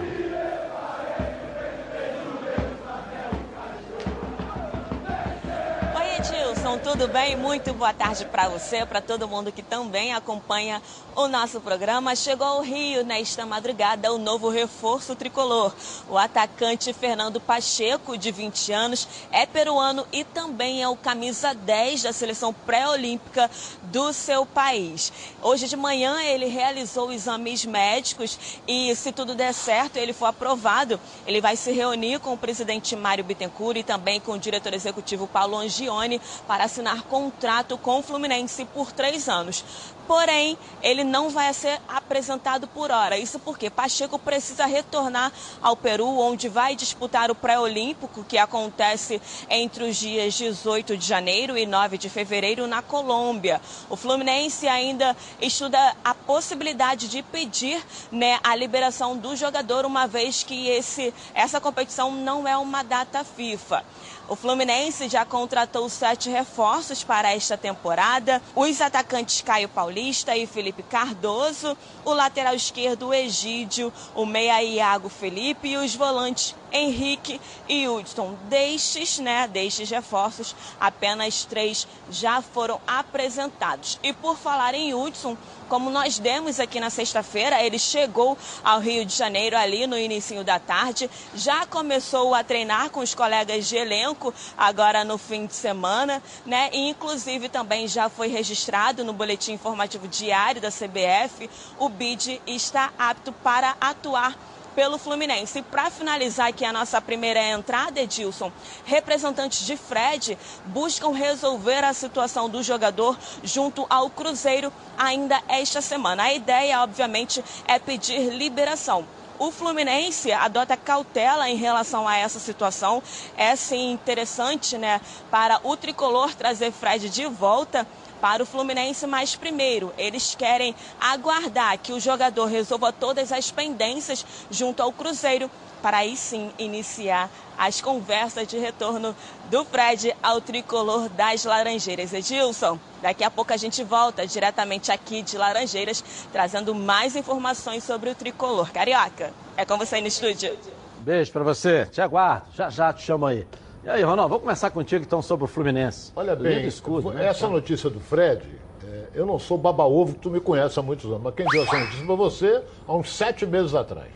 Tudo bem? Muito boa tarde para você, para todo mundo que também acompanha o nosso programa. Chegou ao Rio nesta madrugada o novo reforço tricolor. O atacante Fernando Pacheco, de 20 anos, é peruano e também é o camisa 10 da seleção pré-olímpica do seu país. Hoje de manhã ele realizou exames médicos e, se tudo der certo, ele for aprovado, ele vai se reunir com o presidente Mário Bittencourt e também com o diretor executivo Paulo Angione para se assinar contrato com o Fluminense por três anos. Porém, ele não vai ser apresentado por hora. Isso porque Pacheco precisa retornar ao Peru, onde vai disputar o pré-olímpico, que acontece entre os dias 18 de janeiro e 9 de fevereiro na Colômbia. O Fluminense ainda estuda a possibilidade de pedir né, a liberação do jogador, uma vez que esse, essa competição não é uma data FIFA. O Fluminense já contratou sete reforços para esta temporada. Os atacantes Caio Paulista e Felipe Cardoso, o lateral esquerdo Egídio, o meia Iago Felipe. E os volantes Henrique e Hudson. Destes, né, destes reforços, apenas três já foram apresentados. E por falar em Hudson, como nós demos aqui na sexta-feira, ele chegou ao Rio de Janeiro ali no início da tarde, já começou a treinar com os colegas de elenco agora no fim de semana, né? E inclusive também já foi registrado no boletim informativo diário da CBF, o BID está apto para atuar pelo Fluminense. E para finalizar aqui a nossa primeira entrada, Edilson, representantes de Fred buscam resolver a situação do jogador junto ao Cruzeiro ainda esta semana. A ideia, obviamente, é pedir liberação. O Fluminense adota cautela em relação a essa situação. É sim interessante, né, para o tricolor trazer Fred de volta para o Fluminense, mas primeiro eles querem aguardar que o jogador resolva todas as pendências junto ao Cruzeiro para aí sim iniciar as conversas de retorno do Fred ao tricolor das Laranjeiras. Edilson, daqui a pouco a gente volta diretamente aqui de Laranjeiras, trazendo mais informações sobre o tricolor. Carioca, é com você aí no estúdio. Beijo para você, te aguardo, já já te chamo aí. E aí, Ronaldo, vamos começar contigo então sobre o Fluminense. Olha bem, escudo, né? essa notícia do Fred, é, eu não sou baba-ovo, tu me conhece há muitos anos, mas quem deu essa notícia para você há uns sete meses atrás,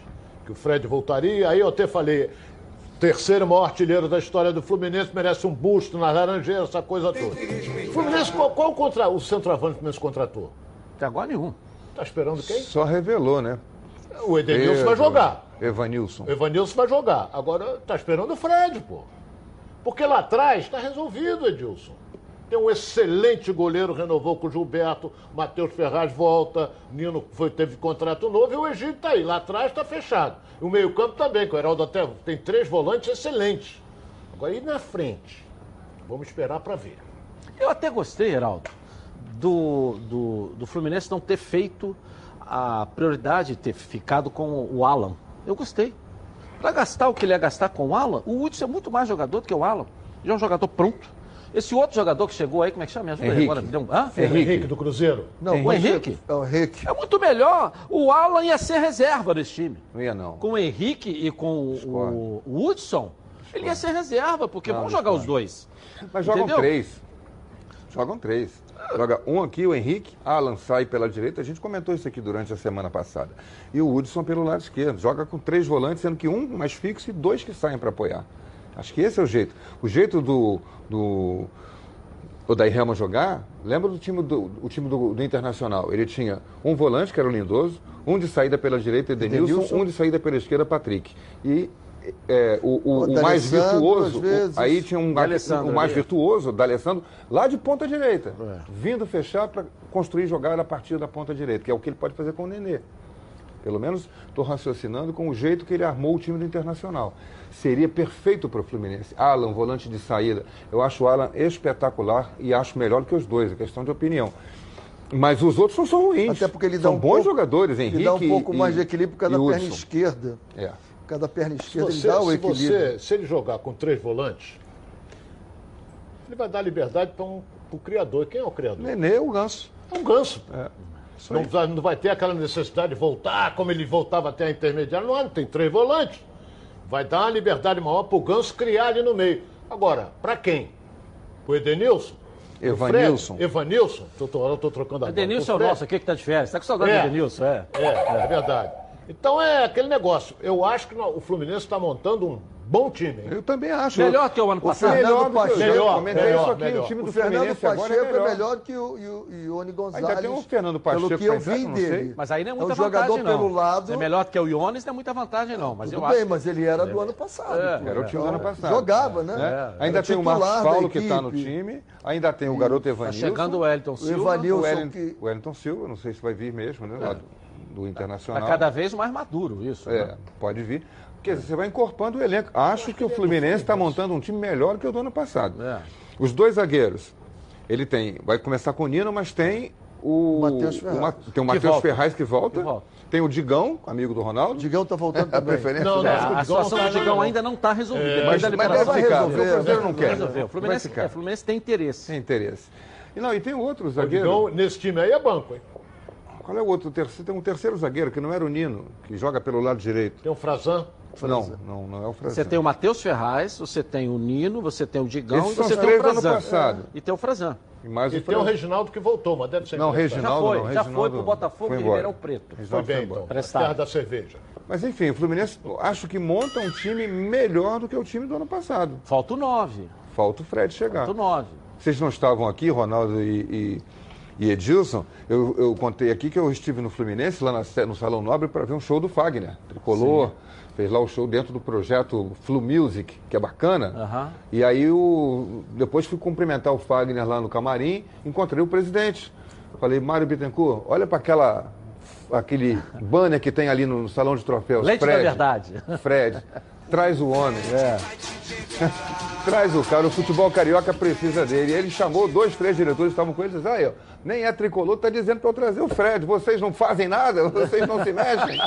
que o Fred voltaria, aí eu até falei, terceiro maior artilheiro da história do Fluminense, merece um busto na Laranjeira, essa coisa toda. Fluminense, qual, qual contra, o centroavante que o Fluminense contratou? Até agora nenhum. Tá esperando quem? Só revelou, né? O Edenilson Pedro, vai jogar. Evanilson. Evanilson vai jogar. Agora tá esperando o Fred, pô. Porque lá atrás está resolvido, Edilson. Tem um excelente goleiro, renovou com o Gilberto, Matheus Ferraz volta, Nino foi, teve contrato novo e o Egito está aí. Lá atrás está fechado. E o meio-campo também, que o Heraldo até tem três volantes excelentes. Agora, e na frente? Vamos esperar para ver. Eu até gostei, Heraldo, do, do, do Fluminense não ter feito a prioridade, ter ficado com o Alan. Eu gostei. Para gastar o que ele ia gastar com o Alan, o Hudson é muito mais jogador do que o Alan. Já é um jogador pronto. Esse outro jogador que chegou aí, como é que chama? Me ajuda Henrique. agora. Deu um... Hã? Henrique. Henrique do Cruzeiro. Não, Henrique. o Henrique. É o Henrique. É muito melhor. O Alan ia ser reserva desse time. Não ia, não. Com o Henrique e com o, o Hudson, ele ia ser reserva, porque não, vão jogar os dois. Mas jogam Entendeu? três. Jogam três. Joga um aqui, o Henrique, Alan sai pela direita, a gente comentou isso aqui durante a semana passada. E o Hudson pelo lado esquerdo. Joga com três volantes, sendo que um mais fixo e dois que saem para apoiar. Acho que esse é o jeito. O jeito do, do o da Helma jogar, lembra do time do, o time do, do, Internacional? Ele tinha um volante, que era o Lindoso, um de saída pela direita, Edenilson, Edenilson. um de saída pela esquerda, Patrick. E é, o, o, o mais virtuoso, o, aí tinha um, o mais virtuoso, da Alessandro, lá de ponta direita, é. vindo fechar para construir jogada a partir da ponta direita, que é o que ele pode fazer com o Nenê. Pelo menos estou raciocinando com o jeito que ele armou o time do Internacional. Seria perfeito para o Fluminense. Alan, volante de saída. Eu acho o Alan espetacular e acho melhor que os dois, é questão de opinião. Mas os outros não são ruins. Até porque ele dá são um bons pouco, jogadores, Henrique. Ele dá um pouco e, mais de equilíbrio por causa da perna esquerda. É cada perna esquerda você, ele dá o se equilíbrio. Você, se ele jogar com três volantes, ele vai dar liberdade para um, o criador. Quem é o criador? Nenê, o ganso. É um ganso. É. Não, não, vai ter aquela necessidade de voltar como ele voltava até a intermediária. Não, tem três volantes. Vai dar uma liberdade maior para o Ganso criar ali no meio. Agora, para quem? O Edenilson? Evanilson. Evanilson. Estou trocando a Edenilson é o nosso aqui que está de férias. Está com saudade é. do Edenilson, é. É, é, é verdade. Então é aquele negócio. Eu acho que o Fluminense está montando um Bom time, hein? Eu também acho. Melhor que o ano O passado. Fernando Melhor, Pacheco, melhor, eu comentei melhor, isso aqui, melhor. o time do O Fernando Fluminense agora Pacheco é é melhor. melhor que o, o, Ione Gonzalez. Ainda tem um Fernando Pacheco Pelo que eu vi não sei. dele. Mas aí não é É muita um jogador vantagem, não. pelo lado- É melhor do que o Iones, não é muita vantagem, não. Mas Tudo eu bem, acho. mas ele era do ano passado. É. Era o time do ano passado. Jogava, né? né? Era Ainda tem o Marcos Paulo que está no time, ainda tem o garoto Tá Evanilson. chegando o Wellington O Silva. Evanilson o o Wellington Silva, não sei se vai vir mesmo, né? Do, do Internacional. Tá cada vez mais maduro isso. É, né? pode vir. Porque você vai encorpando o elenco. Acho que o Fluminense está montando um time melhor que o do ano passado. É. Os dois zagueiros, ele tem, vai começar com o Nino, mas tem o, Matheus Ferraz. Ma- tem o Matheus volta. Ferraz que volta, Que volta. tem o Digão, amigo do Ronaldo. O Digão tá voltando a também. preferência Não, não, É, a não situação tá do Digão ainda não está resolvida. É, mas, mas deve ficar, resolver, porque o Cruzeiro não quer. resolver. O Fluminense, é, o Fluminense tem interesse. Tem interesse. E, não, e tem outro O zagueiro. Digão, nesse time aí é banco, hein? Qual é o outro? terceiro? Tem um terceiro zagueiro, que não era o Nino, que joga pelo lado direito. Tem o Frazan. Não, não, não é o Frazan. Você tem o Matheus Ferraz, você tem o Nino, você tem o Digão Esses e são você tem o Frazan. passado. E tem o Frazan. E mais E o tem o. Reginaldo que voltou, mas deve ser Não, emprestado. Já Reginaldo foi, não. já Reginaldo foi pro Botafogo foi embora. Ribeirão Preto. Foi Reginaldo bem, foi então. Prestado. Terra da cerveja. Mas enfim, o Fluminense acho que monta um time melhor do que o time do ano passado. Falta o 9. Falta o Fred chegar. Falta o 9. Vocês não estavam aqui, Ronaldo e, e, e Edilson? Eu, eu contei aqui que eu estive no Fluminense, lá na- no Salão Nobre, para ver um show do Fagner. Tricolor, fez lá o show dentro do projeto Flu Music, que é bacana. Aham. E aí o, depois fui cumprimentar o Fagner lá no camarim, encontrei o presidente. Falei, Mário Bittencourt, olha para aquela aquele banner que tem ali no salão de troféus. Leite da Fred, verdade. Fred, traz o homem. É. Traz o cara, o futebol carioca precisa dele. Ele chamou dois, três diretores que estavam com ele e disse, aí, ó, nem é tricolor, tá dizendo para eu trazer o Fred. Vocês não fazem nada, vocês não se mexem.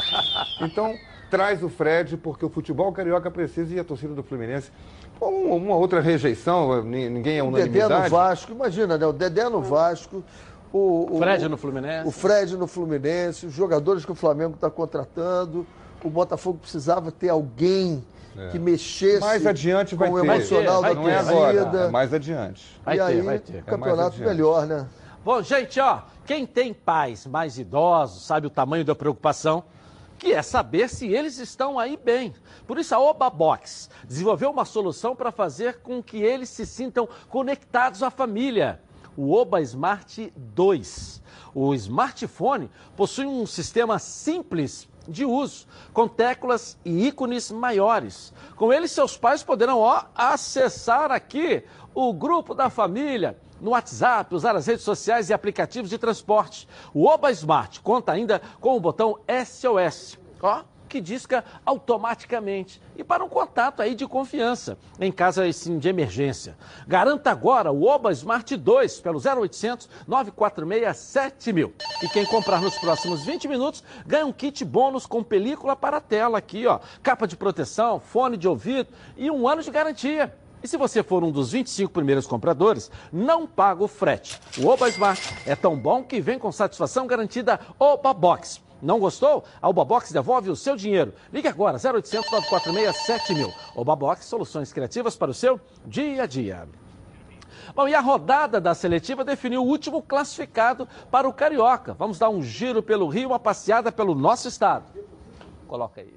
Então, traz o Fred, porque o futebol carioca precisa e a torcida do Fluminense. Um- uma outra rejeição, ni- ninguém é O Dedé unanimidade. no Vasco, imagina, né? O Dedé no Vasco. O, o Fred no Fluminense. O Fred no Fluminense, os jogadores que o Flamengo está contratando. O Botafogo precisava ter alguém que mexesse Mais adiante vai com o ter. emocional Vai da Não é torcida. é mais adiante. Vai e ter, aí, vai ter. É campeonato melhor, né? Bom, gente, ó, quem tem pais mais idosos sabe o tamanho da preocupação, que é saber se eles estão aí bem. Por isso a Oba Box desenvolveu uma solução para fazer com que eles se sintam conectados à família. O Oba Smart 2. O smartphone possui um sistema simples de uso, com teclas e ícones maiores. Com ele, seus pais poderão ó, acessar aqui o grupo da família, no WhatsApp, usar as redes sociais e aplicativos de transporte. O Oba Smart conta ainda com o botão SOS, ó, que disca automaticamente e para um contato aí de confiança em caso de emergência. Garanta agora o Oba Smart 2 pelo 0800 946 7000. E quem comprar nos próximos 20 minutos ganha um kit bônus com película para tela aqui, ó, capa de proteção, fone de ouvido e um ano de garantia. E se você for um dos 25 primeiros compradores, não paga o frete. O Oba Smart é tão bom que vem com satisfação garantida Oba Box. Não gostou? A Oba Box devolve o seu dinheiro. Ligue agora, 0800 946 7000. Oba Box, soluções criativas para o seu dia a dia. Bom, e a rodada da seletiva definiu o último classificado para o Carioca. Vamos dar um giro pelo Rio, uma passeada pelo nosso estado. Coloca aí.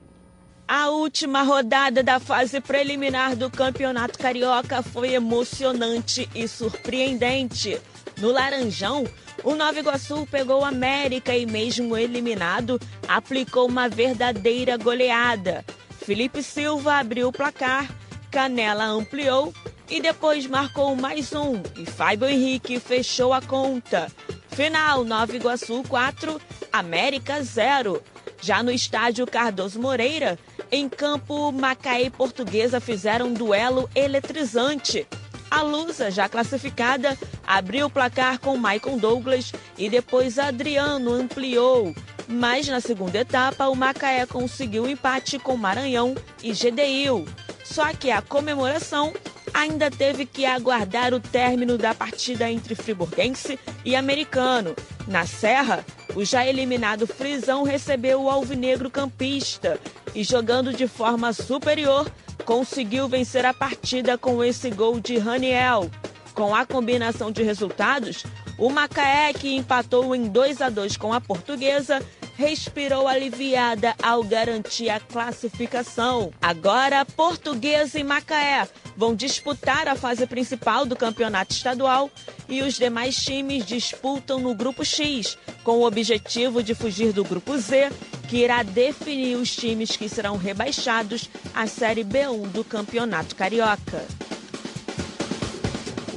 A última rodada da fase preliminar do Campeonato Carioca foi emocionante e surpreendente. No Laranjão, o Nova Iguaçu pegou o América e, mesmo eliminado, aplicou uma verdadeira goleada. Felipe Silva abriu o placar, Canela ampliou e depois marcou mais um. E Fábio Henrique fechou a conta. Final: Nova Iguaçu 4, América 0. Já no estádio Cardoso Moreira, em campo, Macaé e Portuguesa fizeram um duelo eletrizante. A Lusa, já classificada, abriu o placar com Maicon Douglas e depois Adriano ampliou. Mas na segunda etapa, o Macaé conseguiu o empate com Maranhão e GDIL. Só que a comemoração ainda teve que aguardar o término da partida entre Friburguense e Americano. Na Serra, o já eliminado Frisão recebeu o Alvinegro Campista e, jogando de forma superior, conseguiu vencer a partida com esse gol de Raniel. Com a combinação de resultados, o Macaé, que empatou em 2 a 2 com a Portuguesa, respirou aliviada ao garantir a classificação. Agora, Portuguesa e Macaé vão disputar a fase principal do campeonato estadual e os demais times disputam no grupo X, com o objetivo de fugir do grupo Z, que irá definir os times que serão rebaixados à Série B1 do Campeonato Carioca.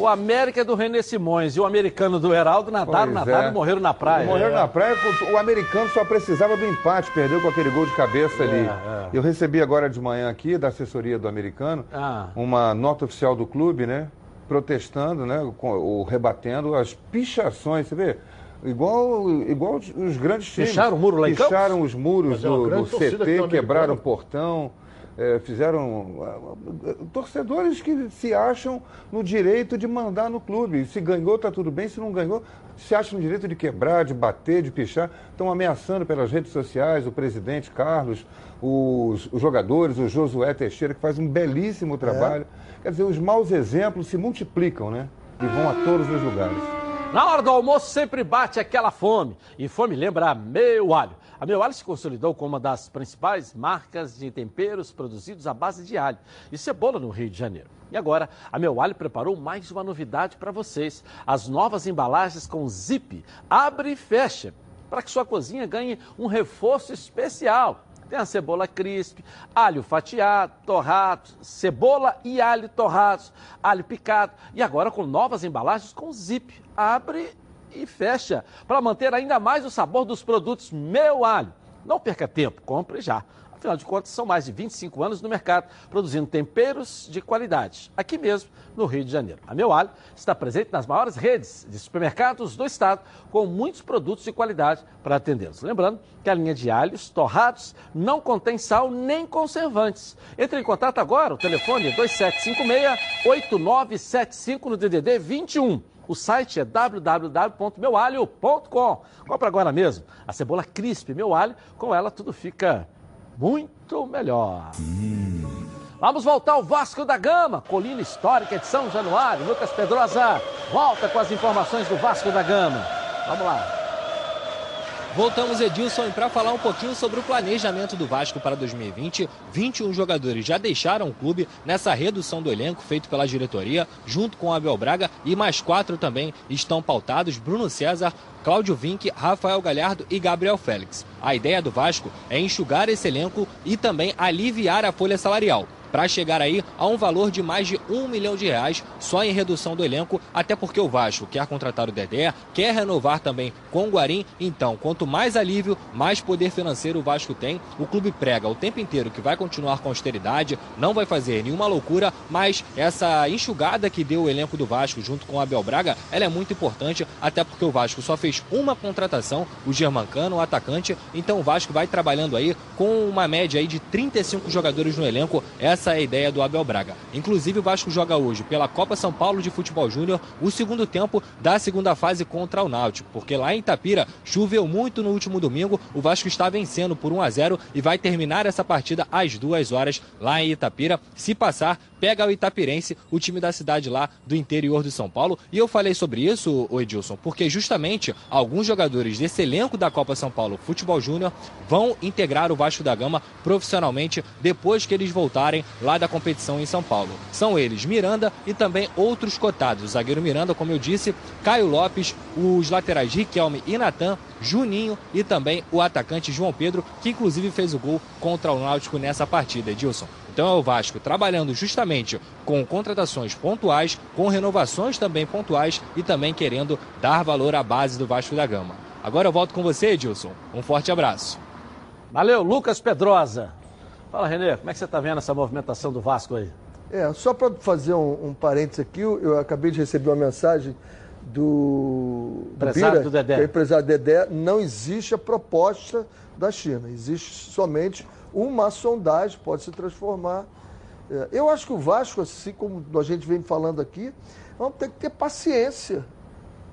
O América é do René Simões e o americano do Heraldo nadaram, Pois nadaram é. e morreram na praia. Morreram É. na praia, o americano só precisava do empate, perdeu com aquele gol de cabeça ali. É, é. Eu recebi agora de manhã aqui, da assessoria do americano, Ah. uma nota oficial do clube, né? Protestando, né? Ou rebatendo as pichações, você vê? Igual, igual os- grandes times. Picharam o muro lá em? Picharam os muros Mas é do, do CT, quebraram o portão. É, fizeram ah, torcedores que se acham no direito de mandar no clube. Se ganhou, tá tudo bem. Se não ganhou, se acham no direito de quebrar, de bater, de pichar. Estão ameaçando pelas redes sociais o presidente Carlos, os, os jogadores, o Josué Teixeira, que faz um belíssimo trabalho. Quer dizer, os maus exemplos se multiplicam, né? E vão a todos os lugares. Na hora do almoço sempre bate aquela fome. E fome lembra a Meu Alho. A Meu Alho se consolidou como uma das principais marcas de temperos produzidos à base de alho e cebola no Rio de Janeiro. E agora, a Meu Alho preparou mais uma novidade para vocês. As novas embalagens com zip. Abre e fecha. Para que sua cozinha ganhe um reforço especial. Tem a cebola crisp, alho fatiado, torrado, cebola e alho torrados, alho picado e agora com novas embalagens com zip. Abre e fecha para manter ainda mais o sabor dos produtos Meu Alho. Não perca tempo, compre já. Afinal de contas, são mais de 25 anos no mercado produzindo temperos de qualidade, aqui mesmo no Rio de Janeiro. A Meu Alho está presente nas maiores redes de supermercados do estado, com muitos produtos de qualidade para atendê-los. Lembrando que a linha de alhos torrados não contém sal nem conservantes. Entre em contato agora, o telefone é 2756-8975 no DDD 21. O site é www.meualho.com. Compra agora mesmo a cebola crisp Meu Alho, com ela tudo fica muito melhor. Vamos voltar ao Vasco da Gama, colina histórica de São Januário. Lucas Pedrosa volta com as informações do Vasco da Gama. Vamos lá. Voltamos, Edilson, para falar um pouquinho sobre o planejamento do Vasco para 2020. 21 jogadores já deixaram o clube nessa redução do elenco feito pela diretoria, junto com Abel Braga, e mais quatro também estão pautados: Bruno César, Cláudio Vinck, Rafael Galhardo e Gabriel Félix. A ideia do Vasco é enxugar esse elenco e também aliviar a folha salarial para chegar aí a um valor de mais de um milhão de reais só em redução do elenco, até porque o Vasco quer contratar o Dedé, quer renovar também com o Guarim. Então, quanto mais alívio, mais poder financeiro o Vasco tem. O clube prega o tempo inteiro que vai continuar com austeridade, não vai fazer nenhuma loucura, mas essa enxugada que deu o elenco do Vasco junto com o Abel Braga, ela é muito importante, até porque o Vasco só fez uma contratação, o Germancano, o atacante. Então o Vasco vai trabalhando aí com uma média aí de 35 jogadores no elenco. Essa é a ideia do Abel Braga. Inclusive o Vasco joga hoje pela Copa São Paulo de Futebol Júnior o segundo tempo da segunda fase contra o Náutico, porque lá em Itapira choveu muito no último domingo. O Vasco está vencendo por 1 a 0 e vai terminar essa partida às duas horas lá em Itapira. Se passar, pega o Itapirense, o time da cidade lá do interior de São Paulo. E eu falei sobre isso, Edilson, porque justamente alguns jogadores desse elenco da Copa São Paulo Futebol Júnior vão integrar o Vasco da Gama profissionalmente depois que eles voltarem lá da competição em São Paulo. São eles Miranda e também outros cotados. O zagueiro Miranda, como eu disse, Caio Lopes, os laterais Riquelme e Natan, Juninho e também o atacante João Pedro, que inclusive fez o gol contra o Náutico nessa partida, Edilson. Então é o Vasco trabalhando justamente com contratações pontuais, com renovações também pontuais e também querendo dar valor à base do Vasco da Gama. Agora eu volto com você, Edilson. Um forte abraço. Valeu, Lucas Pedrosa. Fala, Renê, como é que você está vendo essa movimentação do Vasco aí? É, só para fazer um, um parênteses aqui, eu, eu acabei de receber uma mensagem do, do Empresário Bira, do Dedé. é o empresário Dedé, não existe a proposta da China, existe somente uma sondagem, pode se transformar. É, eu acho que o Vasco, assim como a gente vem falando aqui, vamos ter que ter paciência.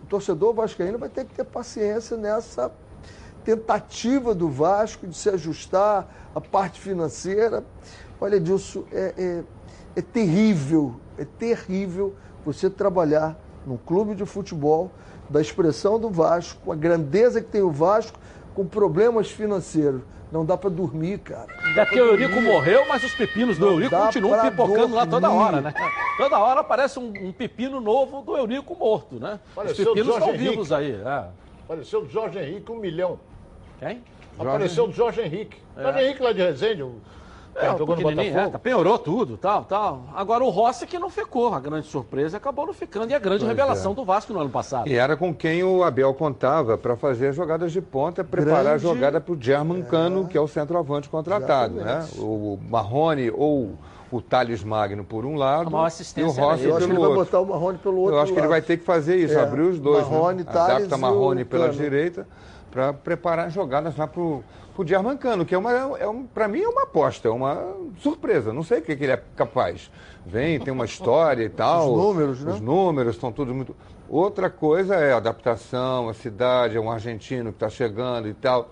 O torcedor vascaíno vai ter que ter paciência nessa tentativa do Vasco de se ajustar à parte financeira. Olha, Edilson, é, é, é terrível, é terrível você trabalhar num clube de futebol, da expressão do Vasco, com a grandeza que tem o Vasco, com problemas financeiros. Não dá para dormir, cara. É que o Eurico dormir. morreu, mas os pepinos do Não Eurico continuam pipocando lá toda dormir. hora, né? Toda hora aparece um, um pepino novo do Eurico morto, né? Apareceu os o pepinos estão vivos aí. é. Apareceu do Jorge Henrique, um milhão. Quem? Apareceu do Jorge Henrique. É. Jorge Henrique lá de Resende, o É, é, o jogou no Botafogo. é, penhorou tudo, tal, tal. Agora o Rossi que não ficou, a grande surpresa, acabou não ficando. E a grande Pois revelação é. do Vasco no ano passado. E era com quem o Abel contava para fazer jogadas de ponta, preparar a Grande- jogada para o German Cano, que é o centroavante contratado. Né? O Marrone ou o Thales Magno por um lado A maior e o assistência Rossi Eu acho que pelo ele vai outro. botar o Marrone pelo outro Eu acho que ele lado. vai ter que fazer isso, É, abrir os dois. Marrone, né? Thales Adapta e Marrone o pela Cano. direita para preparar jogadas lá para o German Cano, que é uma, é um, para mim é uma aposta, é uma surpresa. Não sei o que, que ele é capaz. Vem, tem uma história e tal. Os números, né? Os números estão todos muito. Outra coisa é a adaptação, a cidade, é um argentino que está chegando e tal.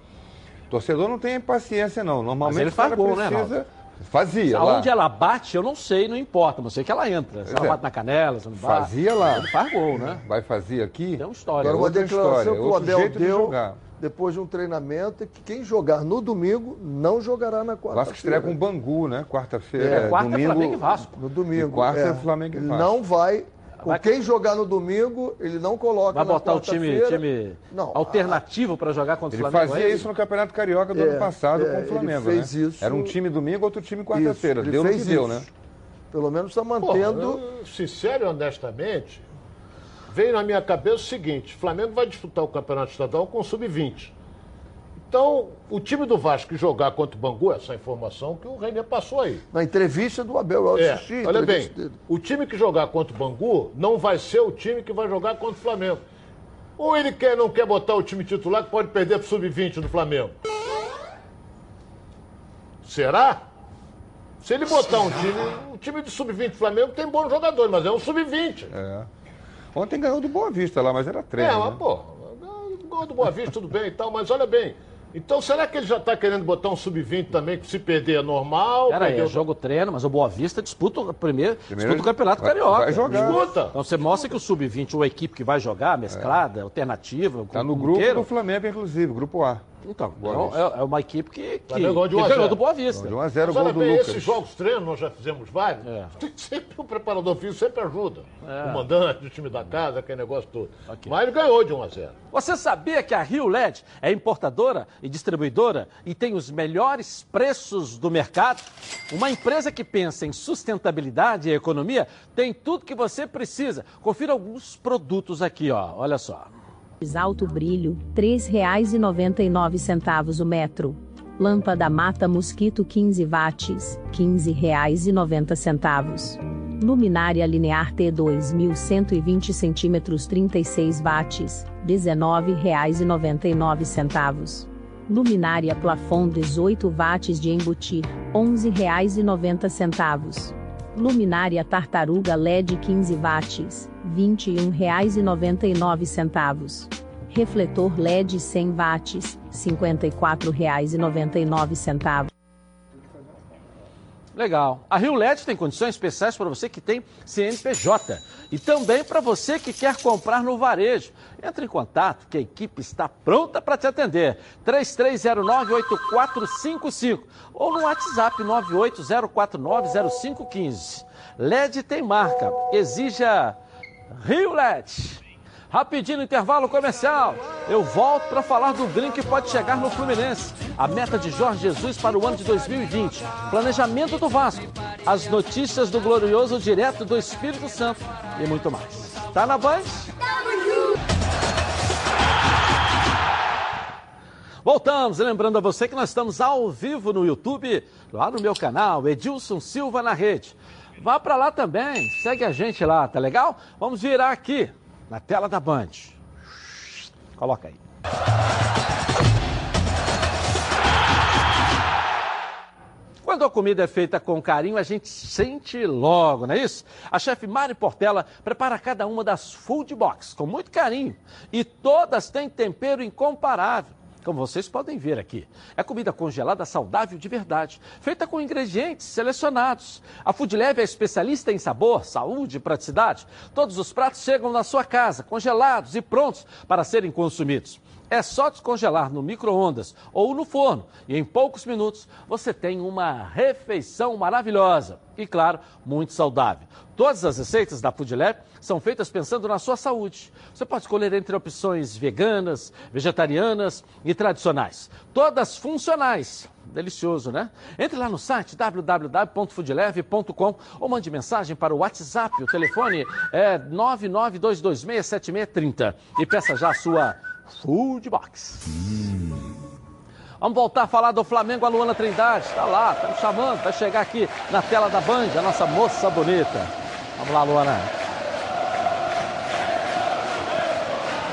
Torcedor não tem paciência, não. Normalmente Mas ele o faz gol, né, precisa. Fazia. lá. Aonde ela bate, eu não sei, não importa. Não sei que ela entra. Se Pois ela é. bate na canela, se não bate. Fazia lá. Ele faz gol, né? Vai fazer aqui. Tem uma história. Agora, uma outra declaração história, que o outro Abel jeito de deu jogar. Depois de um treinamento é que quem jogar no domingo não jogará na quarta-feira. Vasco estreia com o Bangu, né? Quarta-feira. É, quarta é domingo, Flamengo e Vasco. No domingo. E quarta é é. Flamengo e Vasco. não vai. Vai- quem jogar no domingo, ele não coloca Vai na botar o time, time Não, alternativo para jogar contra o Ele Flamengo? fazia é isso no Campeonato Carioca do É, ano passado é, com o ele Flamengo, fez né? isso- Era um time domingo, outro time Isso, quarta-feira. ele Deu no que fez deu, isso. né? Pelo menos está Porra, mantendo. eu, sincero e honestamente, veio na minha cabeça o seguinte: o Flamengo vai disputar o campeonato estadual com o sub-20. Então, o time do Vasco jogar contra o Bangu, essa informação que o René passou aí. Na entrevista do Abel, eu É, assisti. olha bem, dele. o time que jogar contra o Bangu não vai ser o time que vai jogar contra o Flamengo. Ou ele quer, não quer botar o time titular que pode perder pro sub-20 do Flamengo? Será? Se ele botar um time, o time de sub-20 do Flamengo tem bons jogadores, mas é um sub-20. É. Ontem ganhou do Boa Vista lá, mas era treino. É, né? mas, pô, gol do Boa Vista, tudo bem e tal, mas olha bem. Então, será que ele já está querendo botar um sub-20 também, que se perder é normal? Pera aí, Perdeu- é jogo treino, mas o Boa Vista disputa o primeiro, Primeiro disputa o Campeonato vai- Carioca. vai jogar. Disputa. Então você mostra que o Sub-20 ou a equipe que vai jogar, mesclada, alternativa, Tá como no grupo queiram. do Flamengo, inclusive, grupo A. Então, Boa então, Vista. é, é uma equipe que, que, ganhou de que 1 a ganhou 0. do Boa Vista. De 1 a 0 Mas gol do bem, Lucas. esses jogos treino, nós já fizemos vários. É. Tem sempre o preparador físico sempre ajuda. É. O mandante do time da casa, aquele negócio todo. Ok. Mas ele ganhou de 1 a 0. Você sabia que a Rio LED é importadora e distribuidora e tem os melhores preços do mercado? Uma empresa que pensa em sustentabilidade e economia tem tudo que você precisa. Confira alguns produtos aqui, ó. Olha só. Alto brilho, R$ 3,99 o metro. Lâmpada mata mosquito 15 watts, R$ 15,90. Luminária linear T 2120 centímetros 36 watts, R$ 19,99. Luminária plafond 18 watts de embutir, R$ 11,90. Luminária tartaruga LED 15 watts, R$ 21,99. Refletor LED 100 watts, R$ 54,99. Legal. A Rio LED tem condições especiais para você que tem CNPJ e também para você que quer comprar no varejo. Entre em contato que a equipe está pronta para te atender. 3309-8455 ou no WhatsApp 980490515. LED tem marca. Exija Rio LED. Rapidinho intervalo comercial. Eu volto para falar do green que pode chegar no Fluminense. A meta de Jorge Jesus para o ano de 2020. Planejamento do Vasco. As notícias do glorioso direto do Espírito Santo e muito mais. Tá na Band? Voltamos, lembrando a você que nós estamos ao vivo no YouTube, lá no meu canal, Edilson Silva na Rede. Vá para lá também, segue a gente lá, tá legal? Vamos virar aqui, na tela da Band. Coloca aí. Quando a comida é feita com carinho, a gente sente logo, não é isso? A chefe Mari Portela prepara cada uma das food box com muito carinho e todas têm tempero incomparável. Como vocês podem ver aqui, é comida congelada saudável de verdade, feita com ingredientes selecionados. A Food Leve é especialista em sabor, saúde e praticidade. Todos os pratos chegam na sua casa, congelados e prontos para serem consumidos. É só descongelar no micro-ondas ou no forno e em poucos minutos você tem uma refeição maravilhosa e, claro, muito saudável. Todas as receitas da Food Lab são feitas pensando na sua saúde. Você pode escolher entre opções veganas, vegetarianas e tradicionais. Todas funcionais. Delicioso, né? Entre lá no site www.foodleve.com ou mande mensagem para o WhatsApp. O telefone é 992267630 e peça já a sua Food Box. Vamos voltar a falar do Flamengo, a Luana Trindade. Está lá, está me chamando, vai chegar aqui na tela da Band, a nossa moça bonita. Vamos lá, Luana.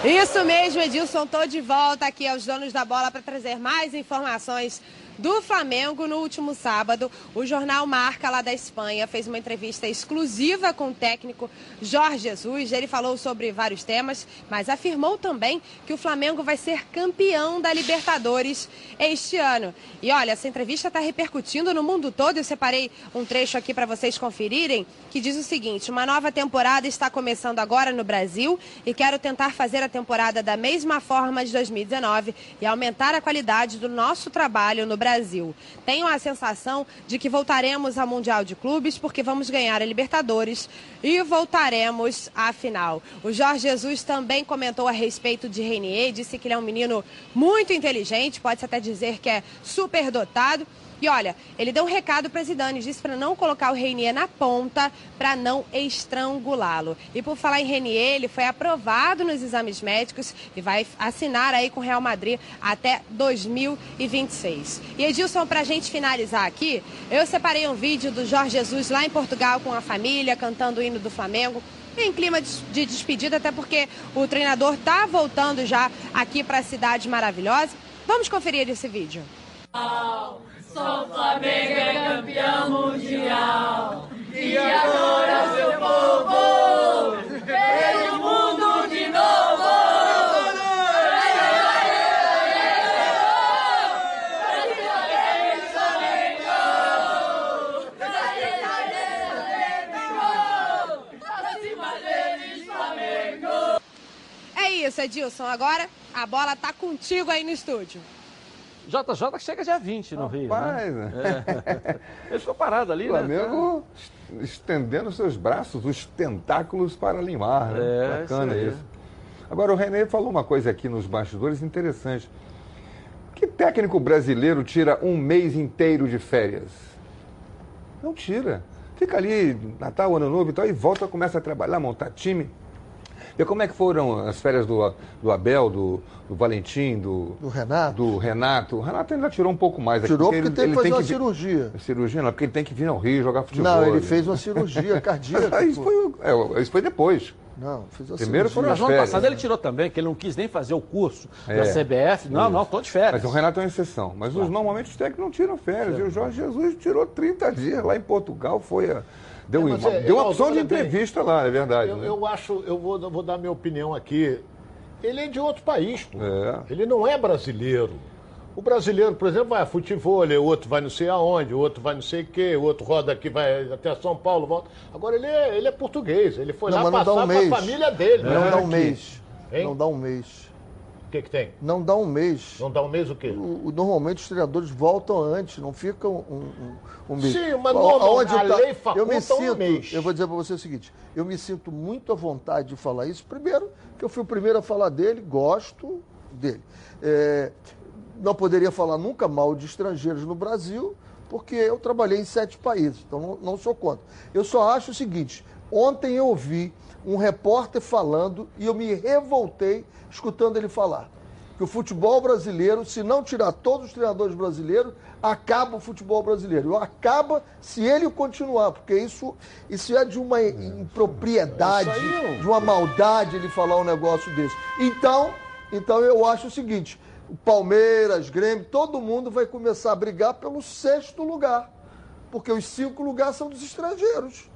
Isso mesmo, Edilson. Estou de volta aqui aos donos da bola para trazer mais informações do Flamengo no último sábado. O jornal Marca, lá da Espanha, fez uma entrevista exclusiva com o técnico Jorge Jesus. Ele falou sobre vários temas, mas afirmou também que o Flamengo vai ser campeão da Libertadores este ano. E olha, essa entrevista está repercutindo no mundo todo. Eu separei um trecho aqui para vocês conferirem, que diz o seguinte: uma nova temporada está começando agora no Brasil e quero tentar fazer a temporada da mesma forma de 2019 e aumentar a qualidade do nosso trabalho no Brasil. Tenho a sensação de que voltaremos ao Mundial de Clubes porque vamos ganhar a Libertadores e voltaremos à final. O Jorge Jesus também comentou a respeito de Renier, disse que ele é um menino muito inteligente, pode-se até dizer que é superdotado. E olha, ele deu um recado para Zidane, disse para não colocar o Reinier na ponta, para não estrangulá-lo. E por falar em Reinier, ele foi aprovado nos exames médicos e vai assinar aí com o Real Madrid até 2026. E Edilson, para a gente finalizar aqui, eu separei um vídeo do Jorge Jesus lá em Portugal com a família, cantando o hino do Flamengo em clima de despedida, até porque o treinador está voltando já aqui para a cidade maravilhosa. Vamos conferir esse vídeo. Só Flamengo é campeão mundial e adora seu povo. Veio o mundo de novo. É isso, Edilson. Agora a bola tá contigo aí no estúdio. JJ chega dia 20 no Rio. Rapaz, Né? É. Ele ficou parado ali, O né? Flamengo estendendo seus braços, os tentáculos para limar. Né? É, Bacana isso isso. Agora, o René falou uma coisa aqui nos bastidores interessante. Que técnico brasileiro tira um mês inteiro de férias? Não tira. Fica ali, Natal, Ano Novo e tal, e volta, começa a trabalhar, montar time. E como é que foram as férias do, do Abel, do, do Valentim, do, Do Renato? do Renato? O Renato ainda tirou um pouco mais. aqui, Tirou porque ele- teve ele que fazer tem uma vir- cirurgia. Cirurgia não, porque ele tem que vir ao Rio jogar futebol. Não, ele né? fez uma cirurgia cardíaca. Isso foi, é, isso foi depois. Não, fez uma Primeiro cirurgia. foram Mas as no ano férias, passado né? ele tirou também, que ele não quis nem fazer o curso É. da CBF. Não, Isso. não, tô de férias. Mas o Renato é uma exceção. Mas os, normalmente os técnicos não tiram férias. E o Jorge Jesus tirou 30 dias lá em Portugal. Foi a- deu, É, mas uma, é, deu uma opção de olha bem, entrevista lá, é verdade. Eu, né? eu acho, eu vou, eu vou dar minha opinião aqui. Ele é de outro país, pô. É. Ele não é brasileiro. O brasileiro, por exemplo, vai a futebol, o outro vai não sei aonde, o outro vai não sei o quê, o outro roda aqui, vai até São Paulo, volta. Agora ele é, ele é português, ele foi Não, lá passar um com a família dele. Não né? dá um Aqui. mês. Hein? Não dá um mês. Que que tem? Não dá um mês. Não dá um mês o quê? O- normalmente os treinadores voltam antes, não ficam um, um, um mês. Sim, mas A- normal, aonde a tá- lei eu faculta me um sinto, mês. Eu vou dizer para você o seguinte, eu me sinto muito à vontade de falar isso. Primeiro, que eu fui o primeiro a falar dele, gosto dele. É, não poderia falar nunca mal de estrangeiros no Brasil, porque eu trabalhei em sete países, então não, não sou contra. Eu só acho o seguinte, ontem eu ouvi um repórter falando e eu me revoltei escutando ele falar que o futebol brasileiro, se não tirar todos os treinadores brasileiros, acaba o futebol brasileiro. Acaba se ele continuar, porque isso, isso é de uma impropriedade, Isso aí, de uma maldade ele falar um negócio desse. Então, então eu acho o seguinte: o Palmeiras, Grêmio, todo mundo vai começar a brigar pelo sexto lugar. Porque os cinco lugares são dos estrangeiros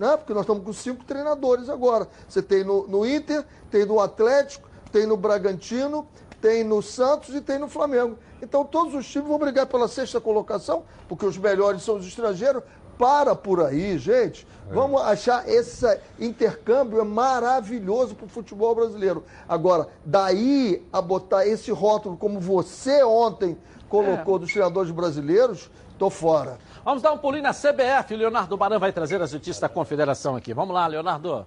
né? Porque nós estamos com cinco treinadores agora. Você tem no, no Inter, tem no Atlético, tem no Bragantino, tem no Santos e tem no Flamengo. Então todos os times vão brigar pela sexta colocação, porque os melhores são os estrangeiros. para por aí, gente. Vamos achar esse intercâmbio é maravilhoso para o futebol brasileiro. Agora, daí a botar esse rótulo como você ontem colocou dos treinadores brasileiros, tô fora. Vamos dar um pulinho na CBF. O Leonardo Baran vai trazer as notícias da confederação aqui. Vamos lá, Leonardo.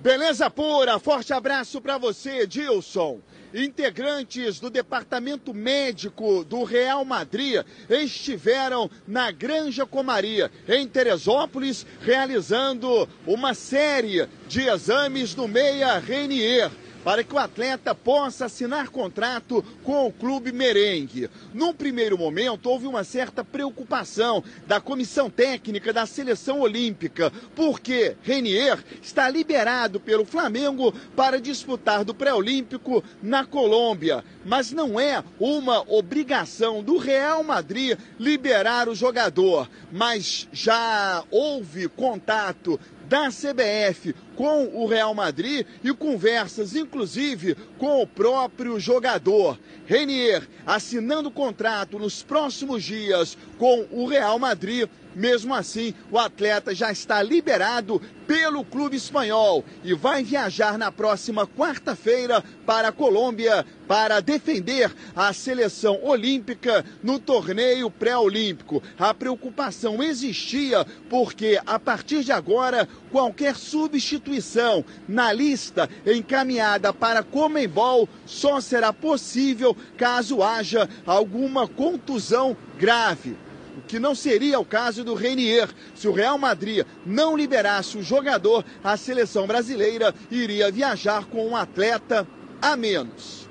Beleza pura, forte abraço para você, Edilson. Integrantes do departamento médico do Real Madrid estiveram na Granja Comaria, em Teresópolis, realizando uma série de exames no Meia Renier para que o atleta possa assinar contrato com o clube merengue. Num primeiro momento, houve uma certa preocupação da comissão técnica da seleção olímpica, porque Renier está liberado pelo Flamengo para disputar do pré-olímpico na Colômbia. Mas não é uma obrigação do Real Madrid liberar o jogador. Mas já houve contato da CBF com o Real Madrid e conversas, inclusive, com o próprio jogador. Renier assinando contrato nos próximos dias com o Real Madrid. Mesmo assim, o atleta já está liberado pelo clube espanhol e vai viajar na próxima quarta-feira para a Colômbia para defender a seleção olímpica no torneio pré-olímpico. A preocupação existia porque, a partir de agora, qualquer substituição na lista encaminhada para Comembol só será possível caso haja alguma contusão grave o que não seria o caso do Renier. Se o Real Madrid não liberasse o jogador, a seleção brasileira iria viajar com um atleta a menos.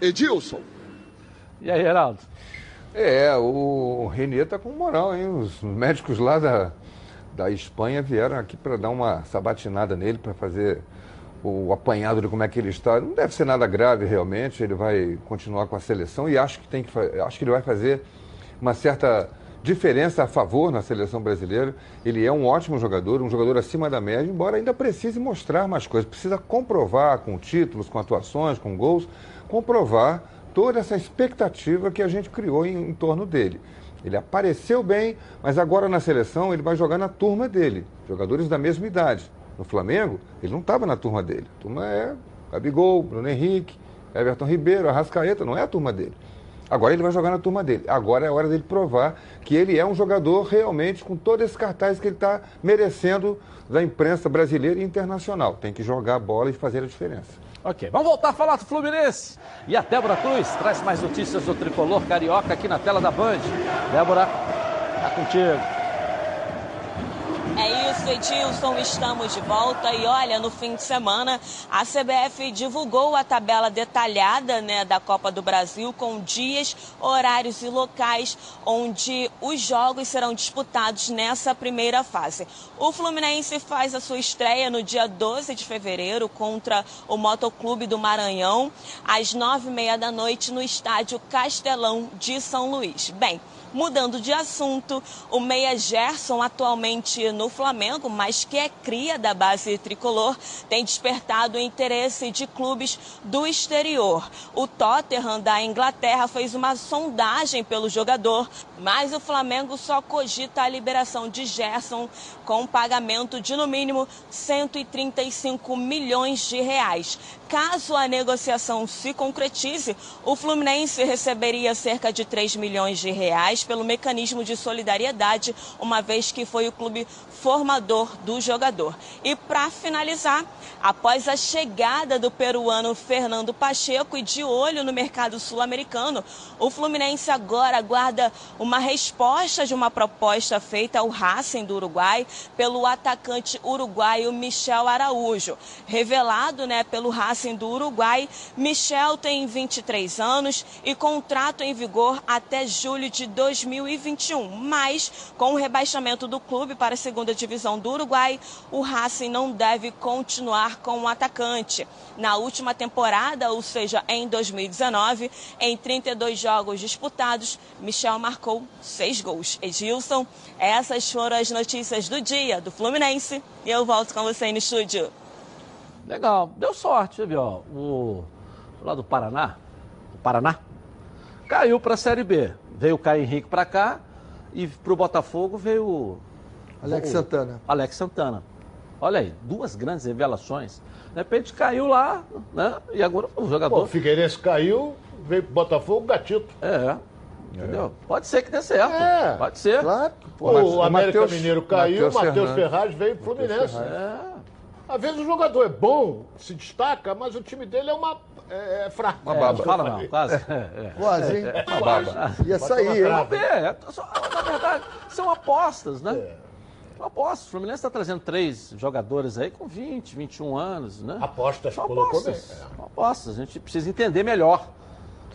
Edilson. E aí, Geraldo? É, o Renier tá com moral, hein? Os médicos lá da, da Espanha vieram aqui para dar uma sabatinada nele, para fazer o apanhado de como é que ele está. Não deve ser nada grave realmente, ele vai continuar com a seleção e acho que tem que acho que ele vai fazer uma certa diferença a favor na seleção brasileira. Ele é um ótimo jogador, um jogador acima da média, embora ainda precise mostrar mais coisas. Precisa comprovar com títulos, com atuações, com gols, comprovar toda essa expectativa que a gente criou em, em torno dele. Ele apareceu bem, mas agora na seleção ele vai jogar na turma dele, jogadores da mesma idade. No Flamengo, ele não estava na turma dele. A turma é Gabigol, Bruno Henrique, Everton Ribeiro, Arrascaeta, não é a turma dele. Agora ele vai jogar na turma dele. Agora é hora dele provar que ele é um jogador realmente com todo esse cartaz que ele está merecendo da imprensa brasileira e internacional. Tem que jogar a bola e fazer a diferença. Ok, vamos voltar a falar do Fluminense. E a Débora Cruz traz mais notícias do tricolor carioca aqui na tela da Band. Débora, tá contigo. É isso, Edilson, estamos de volta e olha, no fim de semana a CBF divulgou a tabela detalhada né, da Copa do Brasil com dias, horários e locais onde os jogos serão disputados nessa primeira fase. O Fluminense faz a sua estreia no dia 12 de fevereiro contra o Motoclube do Maranhão, às nove e meia da noite no estádio Castelão de São Luís. Bem, Mudando de assunto, o meia Gerson, atualmente no Flamengo, mas que é cria da base tricolor, tem despertado o interesse de clubes do exterior. O Tottenham da Inglaterra fez uma sondagem pelo jogador, mas o Flamengo só cogita a liberação de Gerson com pagamento de no mínimo 135 milhões de reais. Caso a negociação se concretize, o Fluminense receberia cerca de 3 milhões de reais pelo mecanismo de solidariedade, uma vez que foi o clube formador do jogador. E para finalizar, após a chegada do peruano Fernando Pacheco e de olho no mercado sul-americano, o Fluminense agora aguarda uma resposta de uma proposta feita ao Racing do Uruguai pelo atacante uruguaio Michel Araújo. Revelado né, pelo Racing do Uruguai, Michel tem 23 anos e contrato em vigor até julho de 2020. 2021. Mas, com o rebaixamento do clube para a segunda divisão do Uruguai, o Racing não deve continuar com o atacante. Na última temporada, ou seja, em 2019, em 32 jogos disputados, Michel marcou seis gols. Edilson, essas foram as notícias do dia do Fluminense. E eu volto com você no estúdio. Legal, deu sorte, viu? O lá do Paraná, o Paraná, caiu para a Série B. Veio o Caio Henrique para cá e pro Botafogo veio o Alex o- Santana. Alex Santana. Olha aí, duas grandes revelações. De repente caiu lá, né? E agora o jogador. Pô, o Figueirense caiu, veio pro Botafogo, gatito. É. Entendeu? Pode ser que dê certo. É. Pode ser. Claro. Pô, o, América Mineiro caiu, o Matheus. Ferraz veio pro Fluminense. É. Às vezes o jogador é bom, se destaca, mas o time dele é uma é, é fraco. Uma É, baba. não fala não, quase. É, é. Quase, hein? Uma baba. Ia sair, hein? É, é, só- na verdade, são apostas, né? São apostas. O Fluminense está trazendo três jogadores aí com 20, 21 anos, né? Apostas, São colocou apostas. bem. É. São apostas. A gente precisa entender melhor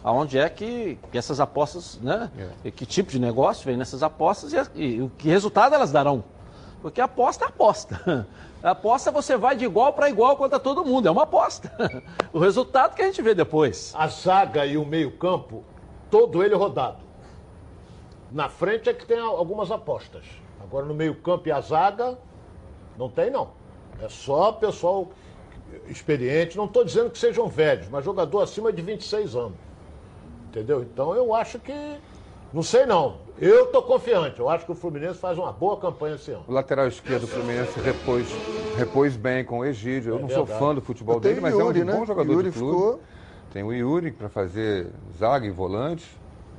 aonde é que, que essas apostas, né? E que tipo de negócio vem nessas apostas e, e o que resultado elas darão. Porque aposta é aposta. A aposta você vai de igual para igual contra todo mundo. É uma aposta. O resultado que a gente vê depois. A zaga e o meio-campo, todo ele rodado. Na frente é que tem algumas apostas. Agora no meio-campo e a zaga, não tem não. É só pessoal experiente. Não estou dizendo que sejam velhos, mas jogador acima de 26 anos. Entendeu? Então eu acho que. Não sei não. Eu tô confiante. Eu acho que o Fluminense faz uma boa campanha esse ano. O lateral esquerdo do Fluminense repôs, repôs bem com o Egídio. Eu É não sou verdade. fã do futebol dele, mas Yuri, é um né? bom jogador Yuri de clube. ficou. Tem o Yuri para fazer zaga e volante.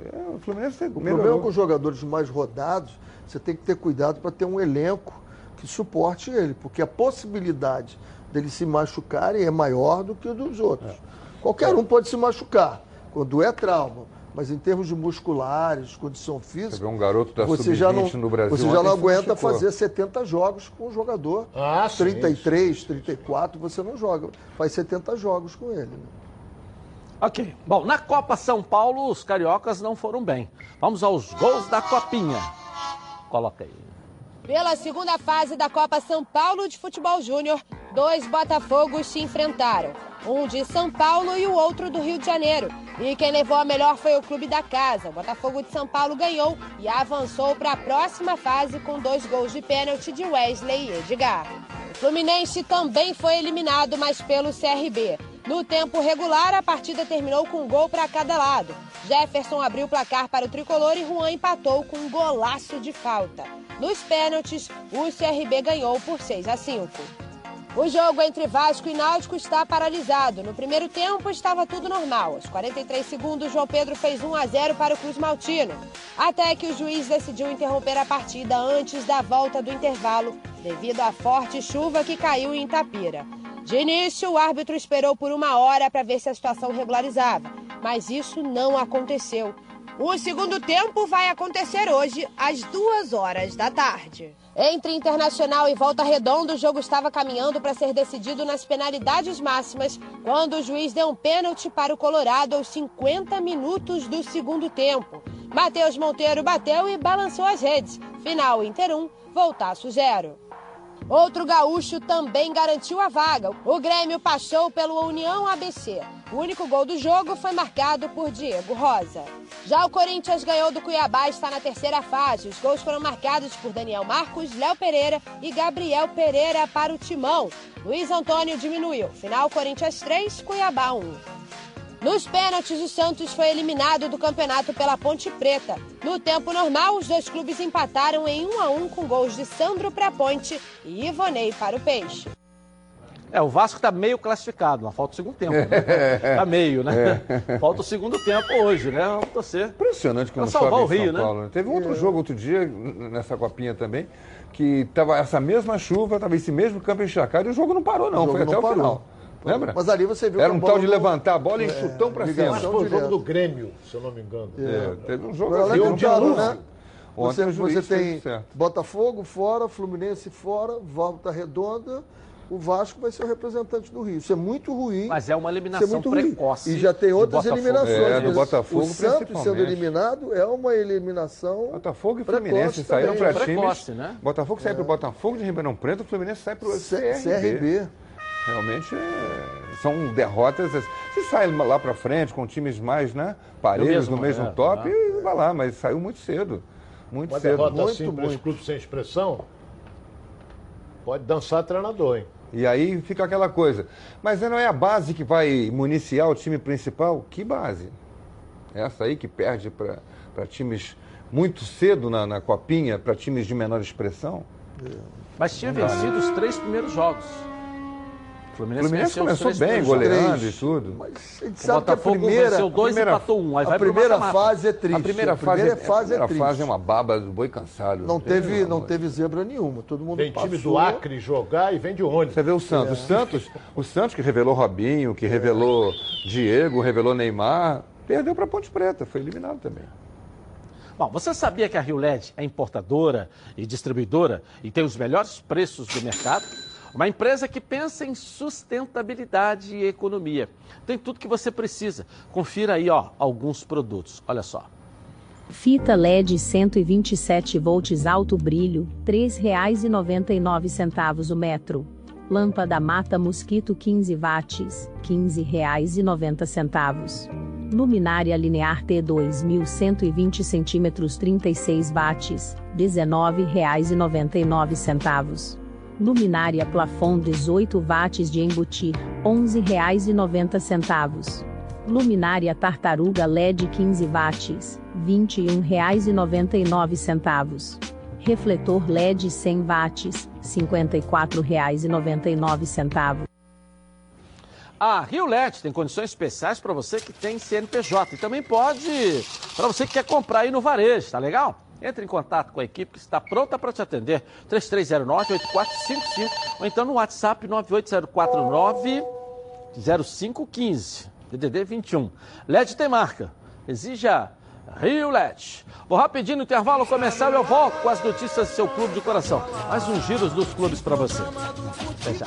É, o Fluminense tem O problema com melhorou. os jogadores mais rodados, você tem que ter cuidado para ter um elenco que suporte ele, porque a possibilidade deles se machucarem é maior do que o dos outros. Qualquer um pode se machucar, quando é trauma. Mas em termos de musculares, condição Você física, vê um garoto da você já não, Sub-20 no Brasil. você já não aguenta fazer 70 jogos com um jogador. Ah, sim, 33, 34, você não joga. Faz 70 jogos com ele. né? Ok. Bom, na Copa São Paulo, os cariocas não foram bem. Vamos aos gols da Copinha. Coloca aí. Pela segunda fase da Copa São Paulo de Futebol Júnior, dois Botafogos se enfrentaram. Um de São Paulo e o outro do Rio de Janeiro. E quem levou a melhor foi o clube da casa. O Botafogo de São Paulo ganhou e avançou para a próxima fase com dois gols de pênalti de Wesley e Edgar. O Fluminense também foi eliminado, mas pelo CRB. No tempo regular, a partida terminou com um gol para cada lado. Jefferson abriu o placar para o tricolor e Juan empatou com um golaço de falta. Nos pênaltis, o CRB ganhou por 6 a 5. O jogo entre Vasco e Náutico está paralisado. No primeiro tempo estava tudo normal. Aos 43 segundos, João Pedro fez 1 a 0 para o Cruz Maltino. Até que o juiz decidiu interromper a partida antes da volta do intervalo, devido à forte chuva que caiu em Itapira. De início, o árbitro esperou por uma hora para ver se a situação regularizava, mas isso não aconteceu. O segundo tempo vai acontecer hoje, às duas horas da tarde. Entre Internacional e Volta Redonda, o jogo estava caminhando para ser decidido nas penalidades máximas, quando o juiz deu um pênalti para o Colorado aos 50 minutos do segundo tempo. Matheus Monteiro bateu e balançou as redes. Final Inter 1, Voltaço 0. Outro gaúcho também garantiu a vaga. O Grêmio passou pelo União ABC. O único gol do jogo foi marcado por Diego Rosa. Já o Corinthians ganhou do Cuiabá e está na terceira fase. Os gols foram marcados por Daniel Marcos, Léo Pereira e Gabriel Pereira para o Timão. Luiz Antônio diminuiu. Final Corinthians 3, Cuiabá 1. Nos pênaltis, o Santos foi eliminado do campeonato pela Ponte Preta. No tempo normal, os dois clubes empataram em 1 a 1 com gols de Sandro para a Ponte e Ivonei para o Peixe. É, o Vasco está meio classificado, mas falta o segundo tempo. Né? Tá meio, né? Falta o segundo tempo hoje, né? Vamos torcer. Impressionante não salvar o Rio, né? Paulo. Teve um outro jogo outro dia, nessa copinha também, que tava essa mesma chuva, tava esse mesmo campo encharcado e o jogo não parou, não. O jogo Foi até não o parou. final. Lembra? Mas ali você viu Era um tal de não- levantar a bola e chutão pra ligação cima. Mas foi o jogo do Grêmio, se eu não me engano. É, teve um jogo Agora, assim, um dilúvio. né? Ontem Você, você tem. Botafogo fora, Fluminense fora, Volta Redonda, o Vasco vai ser o representante do Rio. Isso é muito ruim. Mas é uma é eliminação muito ruim. precoce. E já tem outras Botafogo. eliminações. É, do Botafogo, O Santos sendo eliminado é uma eliminação. Botafogo e Fluminense saíram para times. Precoce, né? Botafogo sai para o Botafogo de Ribeirão Preto, o Fluminense sai para o CRB. CRB. Realmente é, são derrotas. Se sai lá para frente com times mais né, parelhos mesmo, no mesmo é, top, é. vai lá, mas saiu muito cedo. Muito Uma cedo. derrota muito, assim para os muito. clubes sem expressão, pode dançar treinador, hein? E aí fica aquela coisa. Mas não é a base que vai municiar o time principal? Que base? Essa aí que perde para times muito cedo na, na copinha, para times de menor expressão. Mas tinha vencido os três primeiros jogos. O Fluminense, Fluminense começou bem, goleando e tudo. Mas a gente sabe que a primeira, venceu dois primeira, e empatou um. Aí a vai primeira fase é triste. A primeira fase, a primeira fase, é, a primeira fase é uma baba do boi cansado. Não teve, não teve zebra nenhuma. Todo mundo Tem passou. time do Acre jogar e vem de ônibus. Você vê o Santos. É. O Santos, o Santos que revelou Robinho, que revelou Diego, revelou Neymar, perdeu para Ponte Preta, foi eliminado também. Bom, você sabia que a Rio LED é importadora e distribuidora e tem os melhores preços do mercado? Uma empresa que pensa em sustentabilidade e economia. Tem tudo que você precisa. Confira aí, ó, alguns produtos. Olha só. Fita LED 127 volts alto brilho, R$ 3,99 o metro. Lâmpada mata mosquito 15 watts, R$ 15,90. Luminária linear T 2120 cm 36 watts, R$ 19,99. Luminária plafond 18 watts de embutir, R$ 11,90. Luminária tartaruga LED 15 watts, R$ 21,99. Refletor LED 100 watts, R$ 54,99. A Rio LED tem condições especiais para você que tem CNPJ e também pode para você que quer comprar aí no varejo, tá legal? Entre em contato com a equipe que está pronta para te atender. 3309-8455 ou então no WhatsApp 98049-0515. DDD 21. LED tem marca. Exija Rio LED. Vou rapidinho no intervalo comercial e eu volto com as notícias do seu clube de coração. Mais uns giros dos clubes para você. Até já.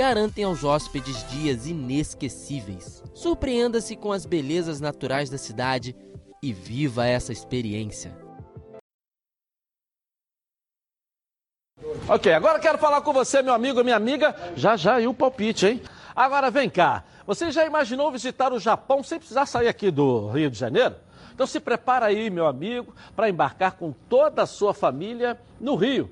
garantem aos hóspedes dias inesquecíveis. Surpreenda-se com as belezas naturais da cidade e viva essa experiência. Ok, agora quero falar com você, meu amigo, minha amiga. Já já e o palpite, hein? Agora vem cá. Você já imaginou visitar o Japão sem precisar sair aqui do Rio de Janeiro? Então se prepara aí, meu amigo, para embarcar com toda a sua família no Rio.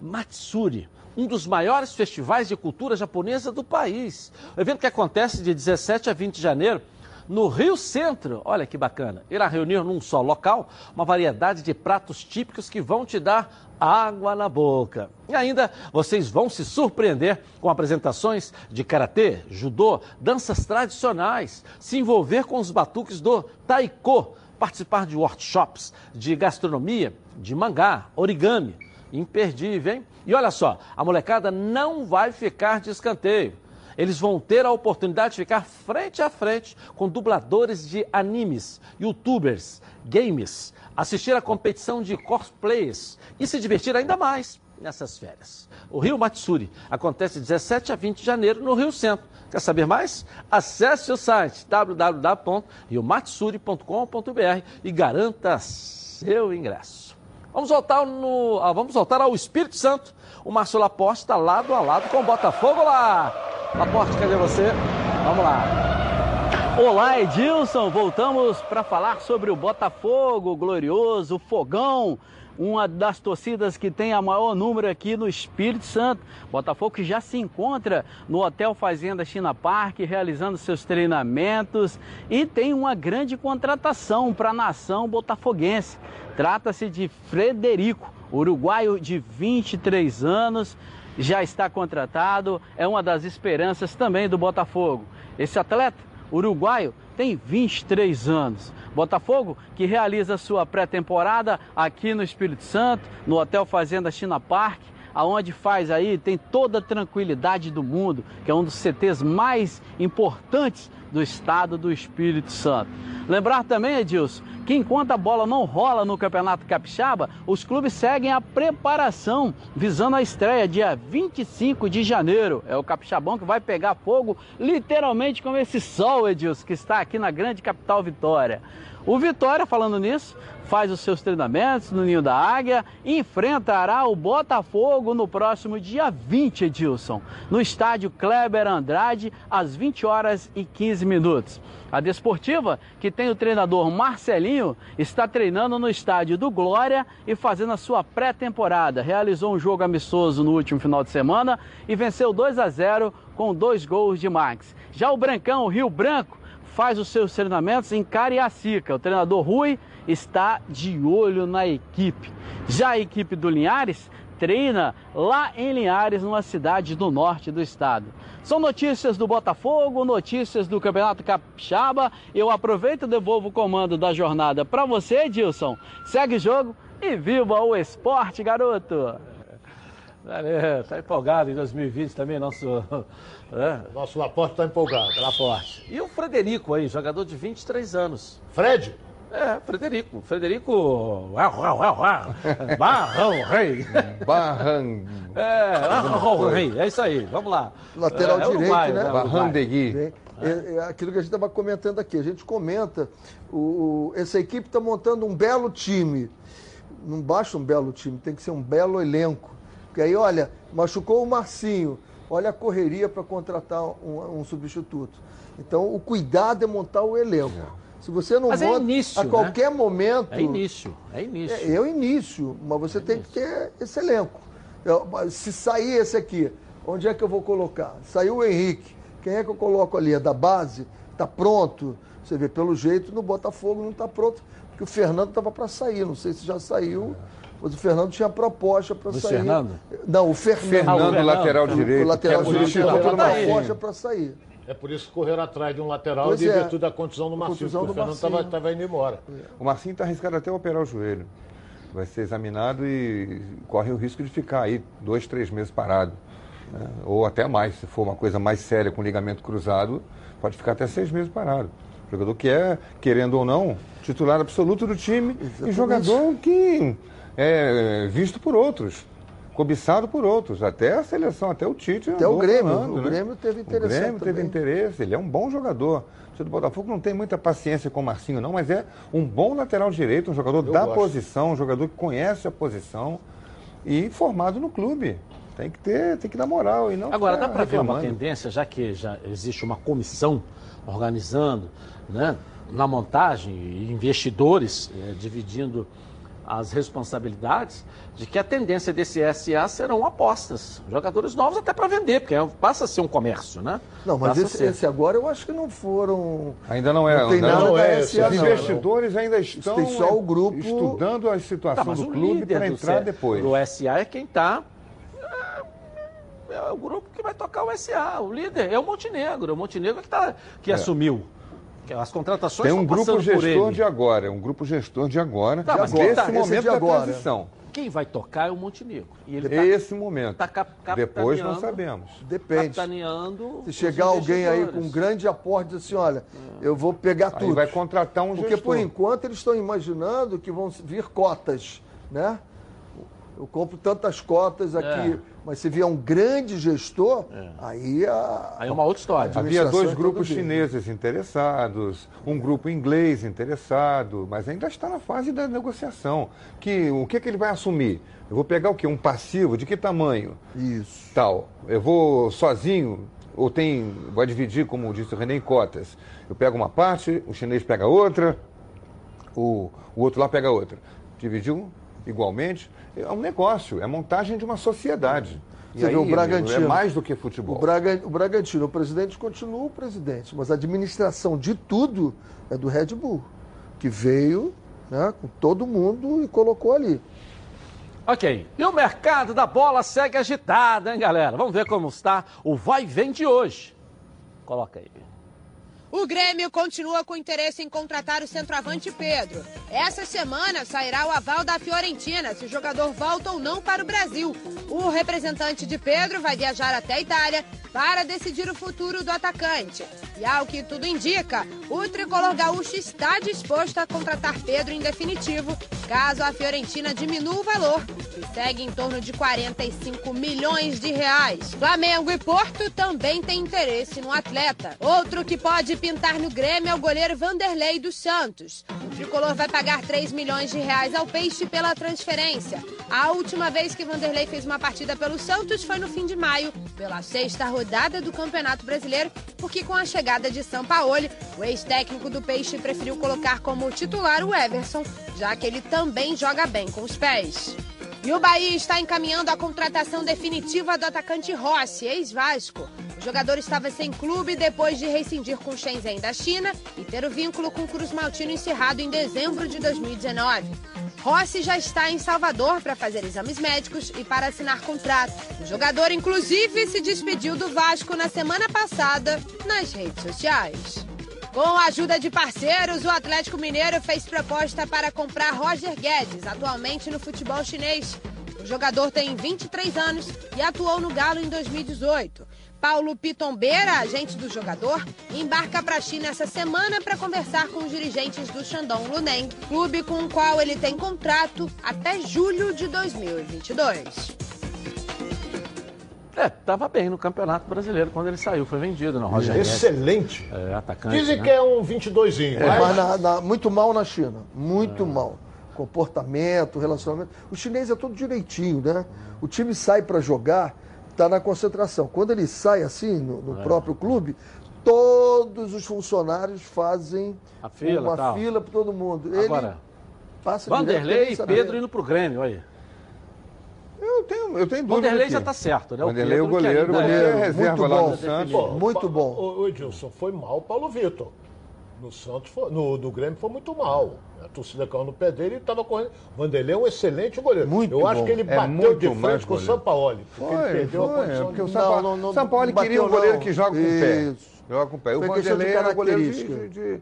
Matsuri um dos maiores festivais de cultura japonesa do país. O evento que acontece de 17 a 20 de janeiro no Rio Centro. Olha que bacana. Irá reunir num só local uma variedade de pratos típicos que vão te dar água na boca. E ainda vocês vão se surpreender com apresentações de karatê, judô, danças tradicionais, se envolver com os batuques do taiko, participar de workshops de gastronomia, de mangá, origami imperdível, hein? E olha só, a molecada não vai ficar de escanteio. Eles vão ter a oportunidade de ficar frente a frente com dubladores de animes, youtubers, games, assistir a competição de cosplayers e se divertir ainda mais nessas férias. O Rio Matsuri acontece de 17 a 20 de janeiro no Rio Centro. Quer saber mais? Acesse o site www.riomatsuri.com.br e garanta seu ingresso. Vamos voltar, no, ah, vamos voltar ao Espírito Santo. O Márcio Laporte está lado a lado com o Botafogo lá. Laporte, cadê você? Vamos lá. Olá, Edilson. Voltamos para falar sobre o Botafogo, o glorioso, fogão uma das torcidas que tem a maior número aqui no Espírito Santo. Botafogo que já se encontra no Hotel Fazenda China Park, realizando seus treinamentos e tem uma grande contratação para a nação botafoguense. Trata-se de Frederico, uruguaio de 23 anos, já está contratado, é uma das esperanças também do Botafogo. Esse atleta uruguaio tem 23 anos. Botafogo, que realiza sua pré-temporada aqui no Espírito Santo, no Hotel Fazenda China Park, aonde faz aí, tem toda a tranquilidade do mundo, que é um dos CTs mais importantes do estado do Espírito Santo. Lembrar também, Edilson, que enquanto a bola não rola no Campeonato Capixaba, os clubes seguem a preparação visando a estreia dia 25 de janeiro. É o Capixabão que vai pegar fogo literalmente com esse sol, Edilson, que está aqui na grande capital Vitória. O Vitória, falando nisso, faz os seus treinamentos no Ninho da Águia e enfrentará o Botafogo no próximo dia 20, Edilson, no estádio Kleber Andrade, às 20 horas e 15 minutos. A Desportiva, que tem o treinador Marcelinho, está treinando no estádio do Glória e fazendo a sua pré-temporada. Realizou um jogo amistoso no último final de semana e venceu 2 a 0 com dois gols de Max. Já o Brancão, o Rio Branco, faz os seus treinamentos em Cariacica. O treinador Rui está de olho na equipe. Já a equipe do Linhares treina lá em Linhares, numa cidade do norte do estado. São notícias do Botafogo, notícias do Campeonato Capixaba. Eu aproveito e devolvo o comando da jornada para você, Edilson. Segue o jogo e viva o esporte, garoto! Valeu, tá empolgado em 2020 também, nosso. É? Nosso Laporte tá empolgado. Laporte. E o Frederico aí, jogador de 23 anos. Fred? É, Frederico. Frederico. Barrão Rei. Barran. É, Barrão Rei. É isso aí. Vamos lá. Lateral é, direito, Uruguai, né? Barrandegui. É, é aquilo que a gente estava comentando aqui. A gente comenta, o, o- essa equipe está montando um belo time. Não basta um belo time, tem que ser um belo elenco. Porque aí, olha, machucou o Marcinho. Olha a correria para contratar um, um substituto. Então, o cuidado é montar o elenco. Se você não Mas é monta, início, a né? qualquer momento. É início, é início. É, é o início, mas você tem que ter esse elenco. Eu- se sair esse aqui, onde é que eu vou colocar? Saiu o Henrique, quem é que eu coloco ali? É da base? Está pronto? Você vê, pelo jeito, no Botafogo não está pronto, porque o Fernando estava para sair, não sei se já saiu, mas o Fernando tinha proposta para sair. Fernando? Não, o Fernando. Fernando, Fernando. lateral O direito. lateral que é direito tinha proposta para sair. É por isso que correram atrás de um lateral Pois em é. virtude da contusão do Marcinho. Contusão do O Fernando Marcinho. estava indo embora. O Marcinho está arriscado até operar o joelho. Vai ser examinado e corre o risco de ficar aí dois, três meses parado. né? Ou até mais, se for uma coisa mais séria com ligamento cruzado, pode ficar até seis meses parado. Jogador que é, querendo ou não, titular absoluto do time e jogador que é visto por outros, cobiçado por outros. Até a seleção, até o Tite. Até o Grêmio, falando, o né? Grêmio teve O interesse Grêmio teve também. interesse, ele é um bom jogador. O time do Botafogo não tem muita paciência com o Marcinho, não, mas é um bom lateral direito, um jogador da gosto. posição, um jogador que conhece a posição e formado no clube. Tem que ter, tem que dar moral e não Agora, dá para ver uma tendência, já que já existe uma comissão organizando, né, na montagem, investidores eh, dividindo as responsabilidades, de que a tendência desse SA serão apostas. Jogadores novos até para vender, porque é- passa a ser um comércio, né? Não, mas a esse, esse agora eu acho que não foram. Ainda não é. Não tem ainda nada não é. SA, Os não. investidores ainda estão Tem só o é, grupo- estudando a Tá, situação mas do o clube para do entrar C- depois. do SA é quem está. É, é o grupo que vai tocar o SA. O líder é o Montenegro. É o Montenegro que, tá, que É. assumiu. As contratações Tem um grupo passando por gestor ele. de agora, é um grupo gestor de agora, Tá, mas desse quem tá- esse momento de da agora. transição. Quem vai tocar é o Montenegro. E ele Esse momento. tá, cap Depois não sabemos. Depende. Se chegar alguém aí com um grande aporte, diz assim, olha, eu vou pegar Aí tudo. vai contratar um Porque gestor. por enquanto eles estão imaginando que vão vir cotas, né? Eu compro tantas cotas aqui, É. mas se vier um grande gestor, aí a. Aí é uma outra história. Havia administração dois é grupos chineses interessados, um grupo inglês interessado, mas ainda está na fase da negociação. Que, o que, que ele vai assumir? Eu vou pegar o quê? Um passivo? De que tamanho? Isso. Tal. Eu vou sozinho? Ou tem. Vai dividir, como disse o René, em cotas. Eu pego uma parte, o chinês pega outra, o, o outro lá pega outra. Dividiu igualmente. É um negócio, é montagem de uma sociedade. E Você vê o aí, Bragantino. É mais do que futebol. O, Braga, o Bragantino, o presidente continua o presidente, mas a administração de tudo é do Red Bull, que veio né, com todo mundo e colocou ali. Ok. E o mercado da bola segue agitado, hein, galera? Vamos ver como está o vai e vem de hoje. Coloca aí. O Grêmio continua com interesse em contratar o centroavante Pedro. Essa semana sairá o aval da Fiorentina se o jogador volta ou não para o Brasil. O representante de Pedro vai viajar até a Itália para decidir o futuro do atacante. E ao que tudo indica, o tricolor gaúcho está disposto a contratar Pedro em definitivo, caso a Fiorentina diminua o valor, que segue em torno de 45 milhões de reais. Flamengo e Porto também têm interesse no atleta. Outro que pode pintar no Grêmio é o goleiro Vanderlei dos Santos. O tricolor vai pagar 3 milhões de reais ao Peixe pela transferência. A última vez que Vanderlei fez uma partida pelo Santos foi no fim de maio, pela sexta rodada do Campeonato Brasileiro, porque com a chegada de Sampaoli, o ex-técnico do Peixe preferiu colocar como titular o Everson, já que ele também joga bem com os pés. E o Bahia está encaminhando a contratação definitiva do atacante Rossi, ex-Vasco. O jogador estava sem clube depois de rescindir com o Shenzhen da China e ter o vínculo com o Cruz Maltino encerrado em dezembro de 2019. Rossi já está em Salvador para fazer exames médicos e para assinar contrato. O jogador, inclusive, se despediu do Vasco na semana passada nas redes sociais. Com a ajuda de parceiros, o Atlético Mineiro fez proposta para comprar Roger Guedes, atualmente no futebol chinês. O jogador tem 23 anos e atuou no Galo em 2018. Paulo Pitombeira, agente do jogador, embarca para a China essa semana para conversar com os dirigentes do Shandong Luneng, clube com o qual ele tem contrato até julho de 2022. É, estava bem no Campeonato Brasileiro quando ele saiu, foi vendido, não, Roger. Excelente. É, atacante. Dizem né? que é um 22zinho. É, mas... mas na- na- muito mal na China. Muito mal. Comportamento, relacionamento. O chinês é todo direitinho, né? O time sai para jogar, tá na concentração. Quando ele sai assim, no, no É. próprio clube, todos os funcionários fazem A fila, uma tal. fila para todo mundo. Agora, ele passa Vanderlei e. Pedro indo pro Grêmio, aí. Eu tenho, eu tenho dúvida Vanderlei aqui. já tá certo, né? O Vanderlei é o Pedro que goleiro, ainda goleiro é é reserva muito lá bom. no Santos. Pô, Muito bom. O, o Edilson, foi mal o Paulo Vitor. No Santos, foi, no, do Grêmio foi muito mal. A torcida caiu no pé dele e estava correndo. Vanderlei é um excelente goleiro. Muito Eu acho bom. que ele É bateu muito de mais frente com o. Sampaoli. Porque ele Foi, perdeu a foi, condição porque o Paulo, Não, não, não São Paulo bateu, queria um goleiro não. que joga com o pé. Isso. Joga com o pé. O Vanderlei era goleiro de, de, de,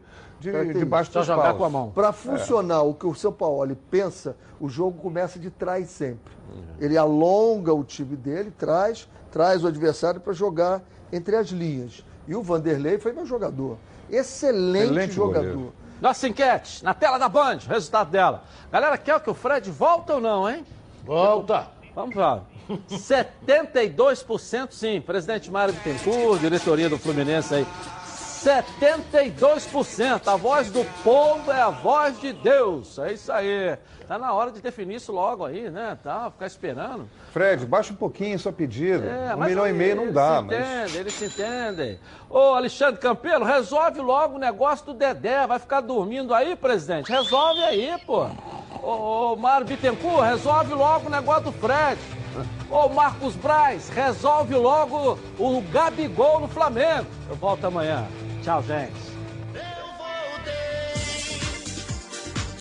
Só dos jogar paus. com a mão. Para funcionar o que o São Paulo pensa, o jogo começa de trás sempre. Ele alonga o time dele, traz, traz o adversário para jogar entre as linhas. E o Vanderlei foi meu jogador. Excelente, Excelente jogador. goleiro. Nossa enquete, na tela da Band, o resultado dela. Galera, quer que o Fred volta ou não, hein? Volta! Vamos lá. 72% sim. Presidente Mário Bittencourt, diretoria do Fluminense aí. 72%. A voz do povo é a voz de Deus. É isso aí. Tá na hora de definir isso logo aí, né? Tá, ficar esperando. Fred, baixa um pouquinho sua pedida. É, um milhão e meio não dá, se mas. Entendem, eles se entendem. Ô, Alexandre Campelo, resolve logo o negócio do Dedé. Vai ficar dormindo aí, presidente? Resolve aí, pô. Ô, ô Mário Bittencourt, resolve logo o negócio do Fred. Ô, Marcos Braz, resolve logo o Gabigol no Flamengo. Eu volto amanhã. Tchau, gente.